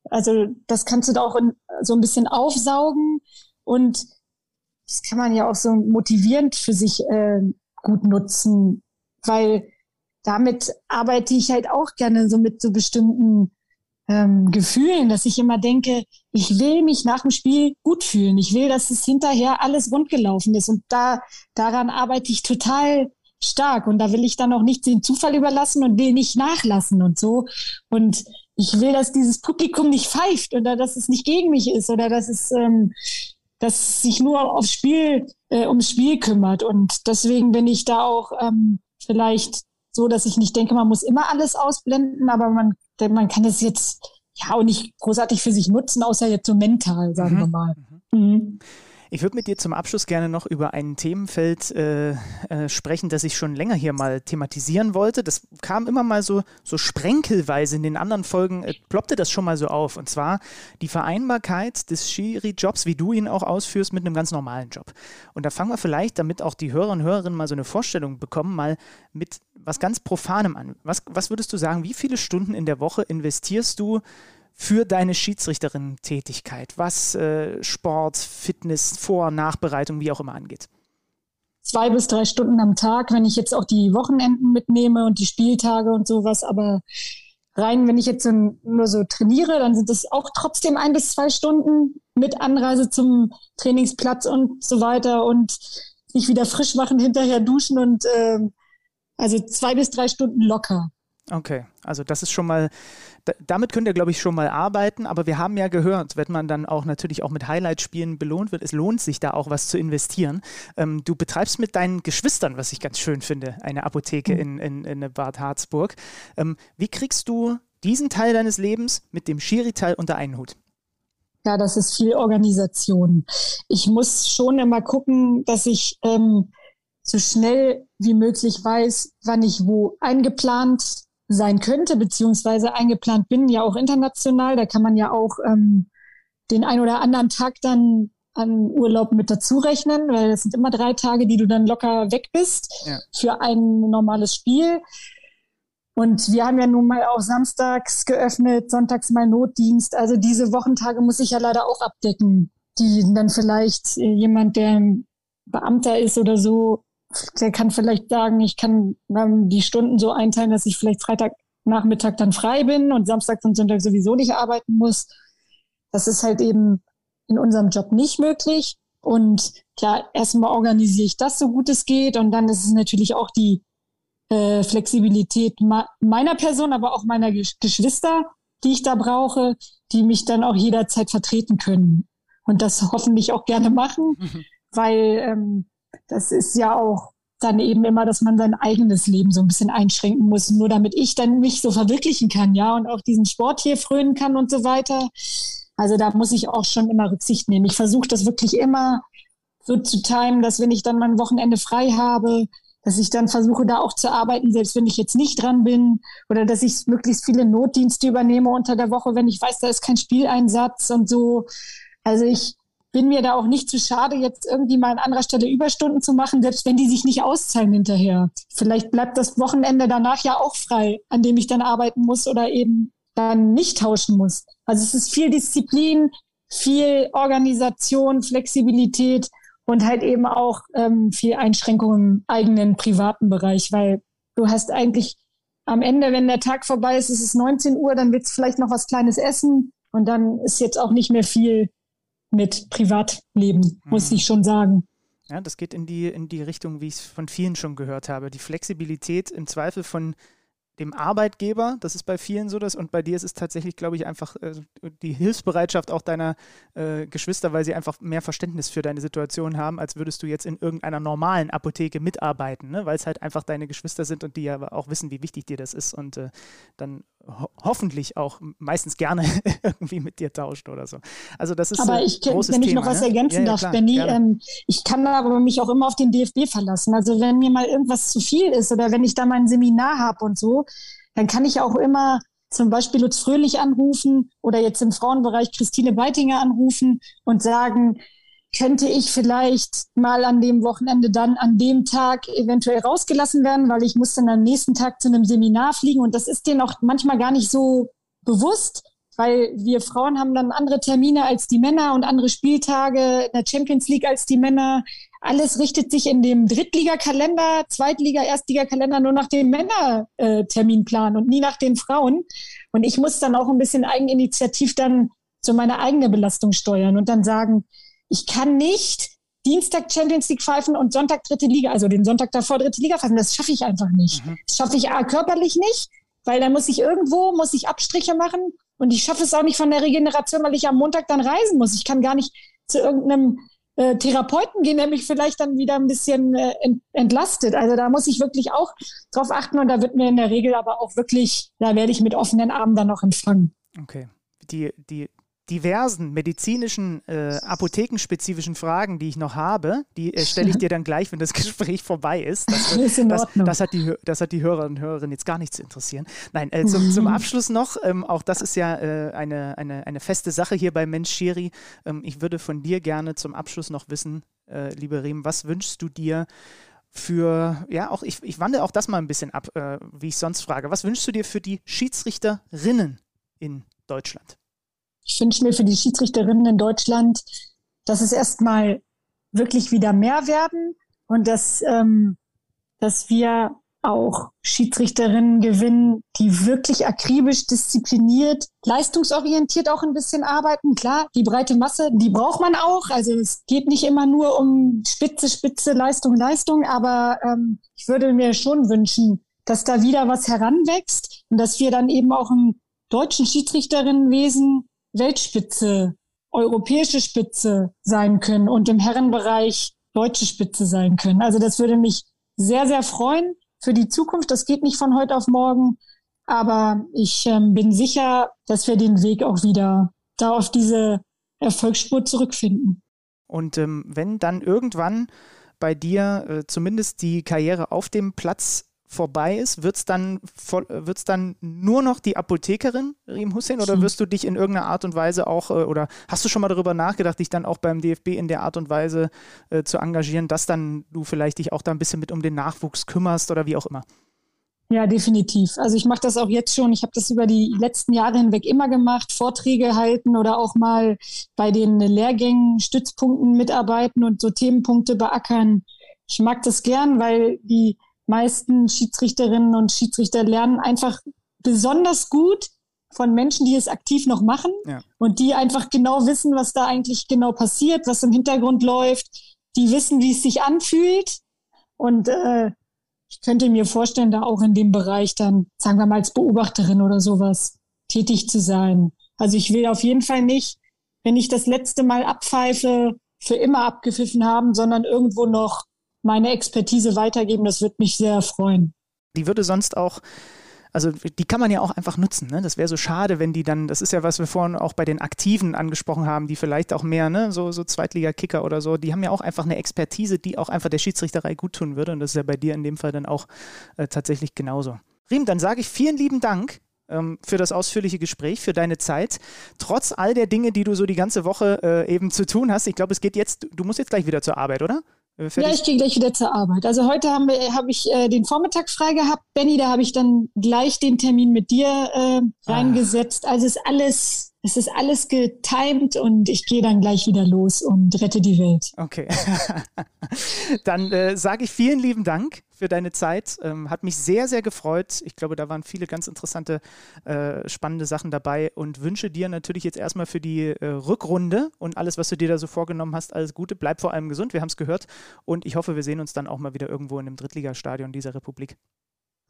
also das kannst du da auch in, so ein bisschen aufsaugen und das kann man ja auch so motivierend für sich äh, gut nutzen, weil damit arbeite ich halt auch gerne so mit so bestimmten ähm, Gefühlen, dass ich immer denke, ich will mich nach dem Spiel gut fühlen. Ich will, dass es hinterher alles rund gelaufen ist. Und da, daran arbeite ich total stark. Und da will ich dann auch nicht den Zufall überlassen und will nicht nachlassen und so. Und ich will, dass dieses Publikum nicht pfeift oder dass es nicht gegen mich ist oder dass es, ähm, das sich nur aufs Spiel, äh, ums Spiel kümmert. Und deswegen bin ich da auch ähm, vielleicht so, dass ich nicht denke, man muss immer alles ausblenden, aber man, man kann es jetzt ja auch nicht großartig für sich nutzen, außer jetzt so mental, sagen mhm. wir mal. Mhm. Mhm. Ich würde mit dir zum Abschluss gerne noch über ein Themenfeld äh, äh, sprechen, das ich schon länger hier mal thematisieren wollte. Das kam immer mal so, so sprenkelweise in den anderen Folgen, äh, ploppte das schon mal so auf. Und zwar die Vereinbarkeit des Schiri-Jobs, wie du ihn auch ausführst, mit einem ganz normalen Job. Und da fangen wir vielleicht, damit auch die Hörer und Hörerinnen mal so eine Vorstellung bekommen, mal mit was ganz Profanem an. Was, was würdest du sagen, wie viele Stunden in der Woche investierst du für deine Schiedsrichterin-Tätigkeit, was äh, Sport, Fitness, Vor-, Nachbereitung, wie auch immer angeht? Zwei bis drei Stunden am Tag, wenn ich jetzt auch die Wochenenden mitnehme und die Spieltage und sowas. Aber rein, wenn ich jetzt nur so trainiere, dann sind es auch trotzdem ein bis zwei Stunden mit Anreise zum Trainingsplatz und so weiter und sich wieder frisch machen, hinterher duschen und äh, also zwei bis drei Stunden locker. Okay, also das ist schon mal, damit könnt ihr, glaube ich, schon mal arbeiten, aber wir haben ja gehört, wenn man dann auch natürlich auch mit Highlight-Spielen belohnt wird, es lohnt sich da auch was zu investieren. Ähm, du betreibst mit deinen Geschwistern, was ich ganz schön finde, eine Apotheke mhm. in, in, in Bad Harzburg. Ähm, wie kriegst du diesen Teil deines Lebens mit dem Schiri-Teil unter einen Hut? Ja, das ist viel Organisation. Ich muss schon immer gucken, dass ich ähm, so schnell wie möglich weiß, wann ich wo eingeplant sein könnte, beziehungsweise eingeplant bin, ja auch international. Da kann man ja auch ähm, den ein oder anderen Tag dann an Urlaub mit dazu rechnen, weil das sind immer drei Tage, die du dann locker weg bist ja. für ein normales Spiel. Und wir haben ja nun mal auch samstags geöffnet, sonntags mal Notdienst. Also diese Wochentage muss ich ja leider auch abdecken, die dann vielleicht jemand, der Beamter ist oder so, der kann vielleicht sagen, ich kann ähm, die Stunden so einteilen, dass ich vielleicht Freitagnachmittag dann frei bin und Samstag und Sonntag sowieso nicht arbeiten muss. Das ist halt eben in unserem Job nicht möglich. Und ja, erstmal organisiere ich das so gut es geht. Und dann ist es natürlich auch die äh, Flexibilität meiner Person, aber auch meiner Geschwister, die ich da brauche, die mich dann auch jederzeit vertreten können. Und das hoffentlich auch gerne machen, mhm. weil ähm, das ist ja auch dann eben immer, dass man sein eigenes Leben so ein bisschen einschränken muss, nur damit ich dann mich so verwirklichen kann, ja, und auch diesen Sport hier frönen kann und so weiter. Also da muss ich auch schon immer Rücksicht nehmen. Ich versuche das wirklich immer so zu timen, dass wenn ich dann mein Wochenende frei habe, dass ich dann versuche, da auch zu arbeiten, selbst wenn ich jetzt nicht dran bin, oder dass ich möglichst viele Notdienste übernehme unter der Woche, wenn ich weiß, da ist kein Spieleinsatz und so. Also ich bin mir da auch nicht zu schade, jetzt irgendwie mal an anderer Stelle Überstunden zu machen, selbst wenn die sich nicht auszahlen hinterher. Vielleicht bleibt das Wochenende danach ja auch frei, an dem ich dann arbeiten muss oder eben dann nicht tauschen muss. Also es ist viel Disziplin, viel Organisation, Flexibilität und halt eben auch ähm, viel Einschränkung im eigenen privaten Bereich, weil du hast eigentlich am Ende, wenn der Tag vorbei ist, ist es 19 Uhr, dann wird es vielleicht noch was Kleines essen und dann ist jetzt auch nicht mehr viel mit Privatleben, muss mhm. ich schon sagen. Ja, das geht in die, in die Richtung, wie ich es von vielen schon gehört habe. Die Flexibilität im Zweifel von dem Arbeitgeber, das ist bei vielen so, dass, und bei dir ist es tatsächlich, glaube ich, einfach äh, die Hilfsbereitschaft auch deiner äh, Geschwister, weil sie einfach mehr Verständnis für deine Situation haben, als würdest du jetzt in irgendeiner normalen Apotheke mitarbeiten, ne? weil es halt einfach deine Geschwister sind und die ja auch wissen, wie wichtig dir das ist und äh, dann ho hoffentlich auch meistens gerne irgendwie mit dir tauscht oder so. Also das ist aber ich, großes wenn ich Thema, noch was ne? ergänzen ja, ja, darf, Benny, ähm, ich kann aber mich auch immer auf den DFB verlassen. Also wenn mir mal irgendwas zu viel ist oder wenn ich da mein Seminar habe und so, dann kann ich auch immer zum Beispiel Lutz Fröhlich anrufen oder jetzt im Frauenbereich Christine Beitinger anrufen und sagen, könnte ich vielleicht mal an dem Wochenende dann an dem Tag eventuell rausgelassen werden, weil ich muss dann am nächsten Tag zu einem Seminar fliegen und das ist denen auch manchmal gar nicht so bewusst, weil wir Frauen haben dann andere Termine als die Männer und andere Spieltage in der Champions League als die Männer. Alles richtet sich in dem Drittligakalender, Zweitliga, Erstligakalender nur nach dem Männerterminplan und nie nach den Frauen. Und ich muss dann auch ein bisschen eigeninitiativ dann so meine eigene Belastung steuern und dann sagen, ich kann nicht Dienstag Champions League pfeifen und Sonntag dritte Liga, also den Sonntag davor dritte Liga pfeifen. Das schaffe ich einfach nicht. Mhm. Das schaffe ich A, körperlich nicht, weil da muss ich irgendwo, muss ich Abstriche machen und ich schaffe es auch nicht von der Regeneration, weil ich am Montag dann reisen muss. Ich kann gar nicht zu irgendeinem äh, Therapeuten gehen, der mich vielleicht dann wieder ein bisschen äh, entlastet. Also da muss ich wirklich auch drauf achten und da wird mir in der Regel aber auch wirklich, da werde ich mit offenen Armen dann noch empfangen. Okay. Die, die diversen medizinischen, äh, apothekenspezifischen Fragen, die ich noch habe, die äh, stelle ich dir dann gleich, wenn das Gespräch vorbei ist. Das, ist in das, das, hat, die, das hat die Hörerinnen und Hörer jetzt gar nicht zu interessieren. Nein, äh, zum, zum, Abschluss noch, ähm, auch das ist ja äh, eine, eine, eine feste Sache hier bei Mensch Schiri. Ähm, ich würde von dir gerne zum Abschluss noch wissen, äh, liebe Riem, was wünschst du dir für, ja, auch ich, ich wandle auch das mal ein bisschen ab, äh, wie ich sonst frage. Was wünschst du dir für die Schiedsrichterinnen in Deutschland? Ich wünsche mir für die Schiedsrichterinnen in Deutschland, dass es erstmal wirklich wieder mehr werden und dass, ähm, dass wir auch Schiedsrichterinnen gewinnen, die wirklich akribisch, diszipliniert, leistungsorientiert auch ein bisschen arbeiten. Klar, die breite Masse, die braucht man auch. Also es geht nicht immer nur um Spitze, Spitze, Leistung, Leistung, aber ähm, ich würde mir schon wünschen, dass da wieder was heranwächst und dass wir dann eben auch im deutschen Schiedsrichterinnenwesen Weltspitze, europäische Spitze sein können und im Herrenbereich deutsche Spitze sein können. Also das würde mich sehr, sehr freuen für die Zukunft. Das geht nicht von heute auf morgen, aber ich ähm, bin sicher, dass wir den Weg auch wieder da auf diese Erfolgsspur zurückfinden. Und ähm, wenn dann irgendwann bei dir äh, zumindest die Karriere auf dem Platz vorbei ist, wird es dann, wird's dann nur noch die Apothekerin, Riem Hussein, oder hm. wirst du dich in irgendeiner Art und Weise auch, äh, oder hast du schon mal darüber nachgedacht, dich dann auch beim DFB in der Art und Weise äh, zu engagieren, dass dann du vielleicht dich auch da ein bisschen mit um den Nachwuchs kümmerst oder wie auch immer? Ja, definitiv. Also ich mache das auch jetzt schon. Ich habe das über die letzten Jahre hinweg immer gemacht, Vorträge halten oder auch mal bei den Lehrgängen, Stützpunkten mitarbeiten und so Themenpunkte beackern. Ich mag das gern, weil die meisten Schiedsrichterinnen und Schiedsrichter lernen einfach besonders gut von Menschen, die es aktiv noch machen ja. und die einfach genau wissen, was da eigentlich genau passiert, was im Hintergrund läuft. Die wissen, wie es sich anfühlt. Und äh, ich könnte mir vorstellen, da auch in dem Bereich dann, sagen wir mal, als Beobachterin oder sowas tätig zu sein. Also ich will auf jeden Fall nicht, wenn ich das letzte Mal abpfeife, für immer abgepfiffen haben, sondern irgendwo noch meine Expertise weitergeben. Das würde mich sehr freuen. Die würde sonst auch also die kann man ja auch einfach nutzen. Ne? Das wäre so schade, wenn die dann, das ist ja, was wir vorhin auch bei den Aktiven angesprochen haben, die vielleicht auch mehr, ne, so, so Zweitliga-Kicker oder so, die haben ja auch einfach eine Expertise, die auch einfach der Schiedsrichterei gut tun würde. Und das ist ja bei dir in dem Fall dann auch äh, tatsächlich genauso. Riem, dann sage ich vielen lieben Dank ähm, für das ausführliche Gespräch, für deine Zeit. Trotz all der Dinge, die du so die ganze Woche äh, eben zu tun hast. Ich glaube, es geht jetzt, du musst jetzt gleich wieder zur Arbeit, oder? Äh, ja, ich gehe gleich wieder zur Arbeit. Also heute habe hab ich äh, den Vormittag frei gehabt. Benny, da habe ich dann gleich den Termin mit dir äh, ah. reingesetzt. Also ist alles, es ist alles getimed und ich gehe dann gleich wieder los und rette die Welt. Okay. dann äh, sage ich vielen lieben Dank für deine Zeit. Ähm, hat mich sehr, sehr gefreut. Ich glaube, da waren viele ganz interessante, äh, spannende Sachen dabei und wünsche dir natürlich jetzt erstmal für die äh, Rückrunde und alles, was du dir da so vorgenommen hast, alles Gute. Bleib vor allem gesund, wir haben es gehört und ich hoffe, wir sehen uns dann auch mal wieder irgendwo in einem Drittligastadion dieser Republik.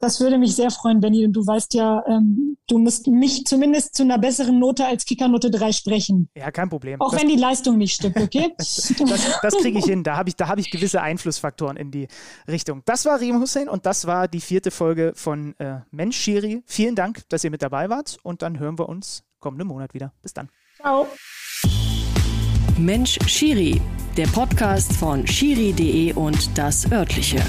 Das würde mich sehr freuen, Benny. Und du weißt ja, ähm, du musst mich zumindest zu einer besseren Note als Kickernote 3 sprechen. Ja, kein Problem. Auch das, wenn die Leistung nicht stimmt, okay? das, das kriege ich hin. Da habe ich, hab ich gewisse Einflussfaktoren in die Richtung. Das war Riem Hussein und das war die vierte Folge von äh, Mensch Schiri. Vielen Dank, dass ihr mit dabei wart und dann hören wir uns kommenden Monat wieder. Bis dann. Ciao. Mensch Schiri, der Podcast von schiri.de und das örtliche.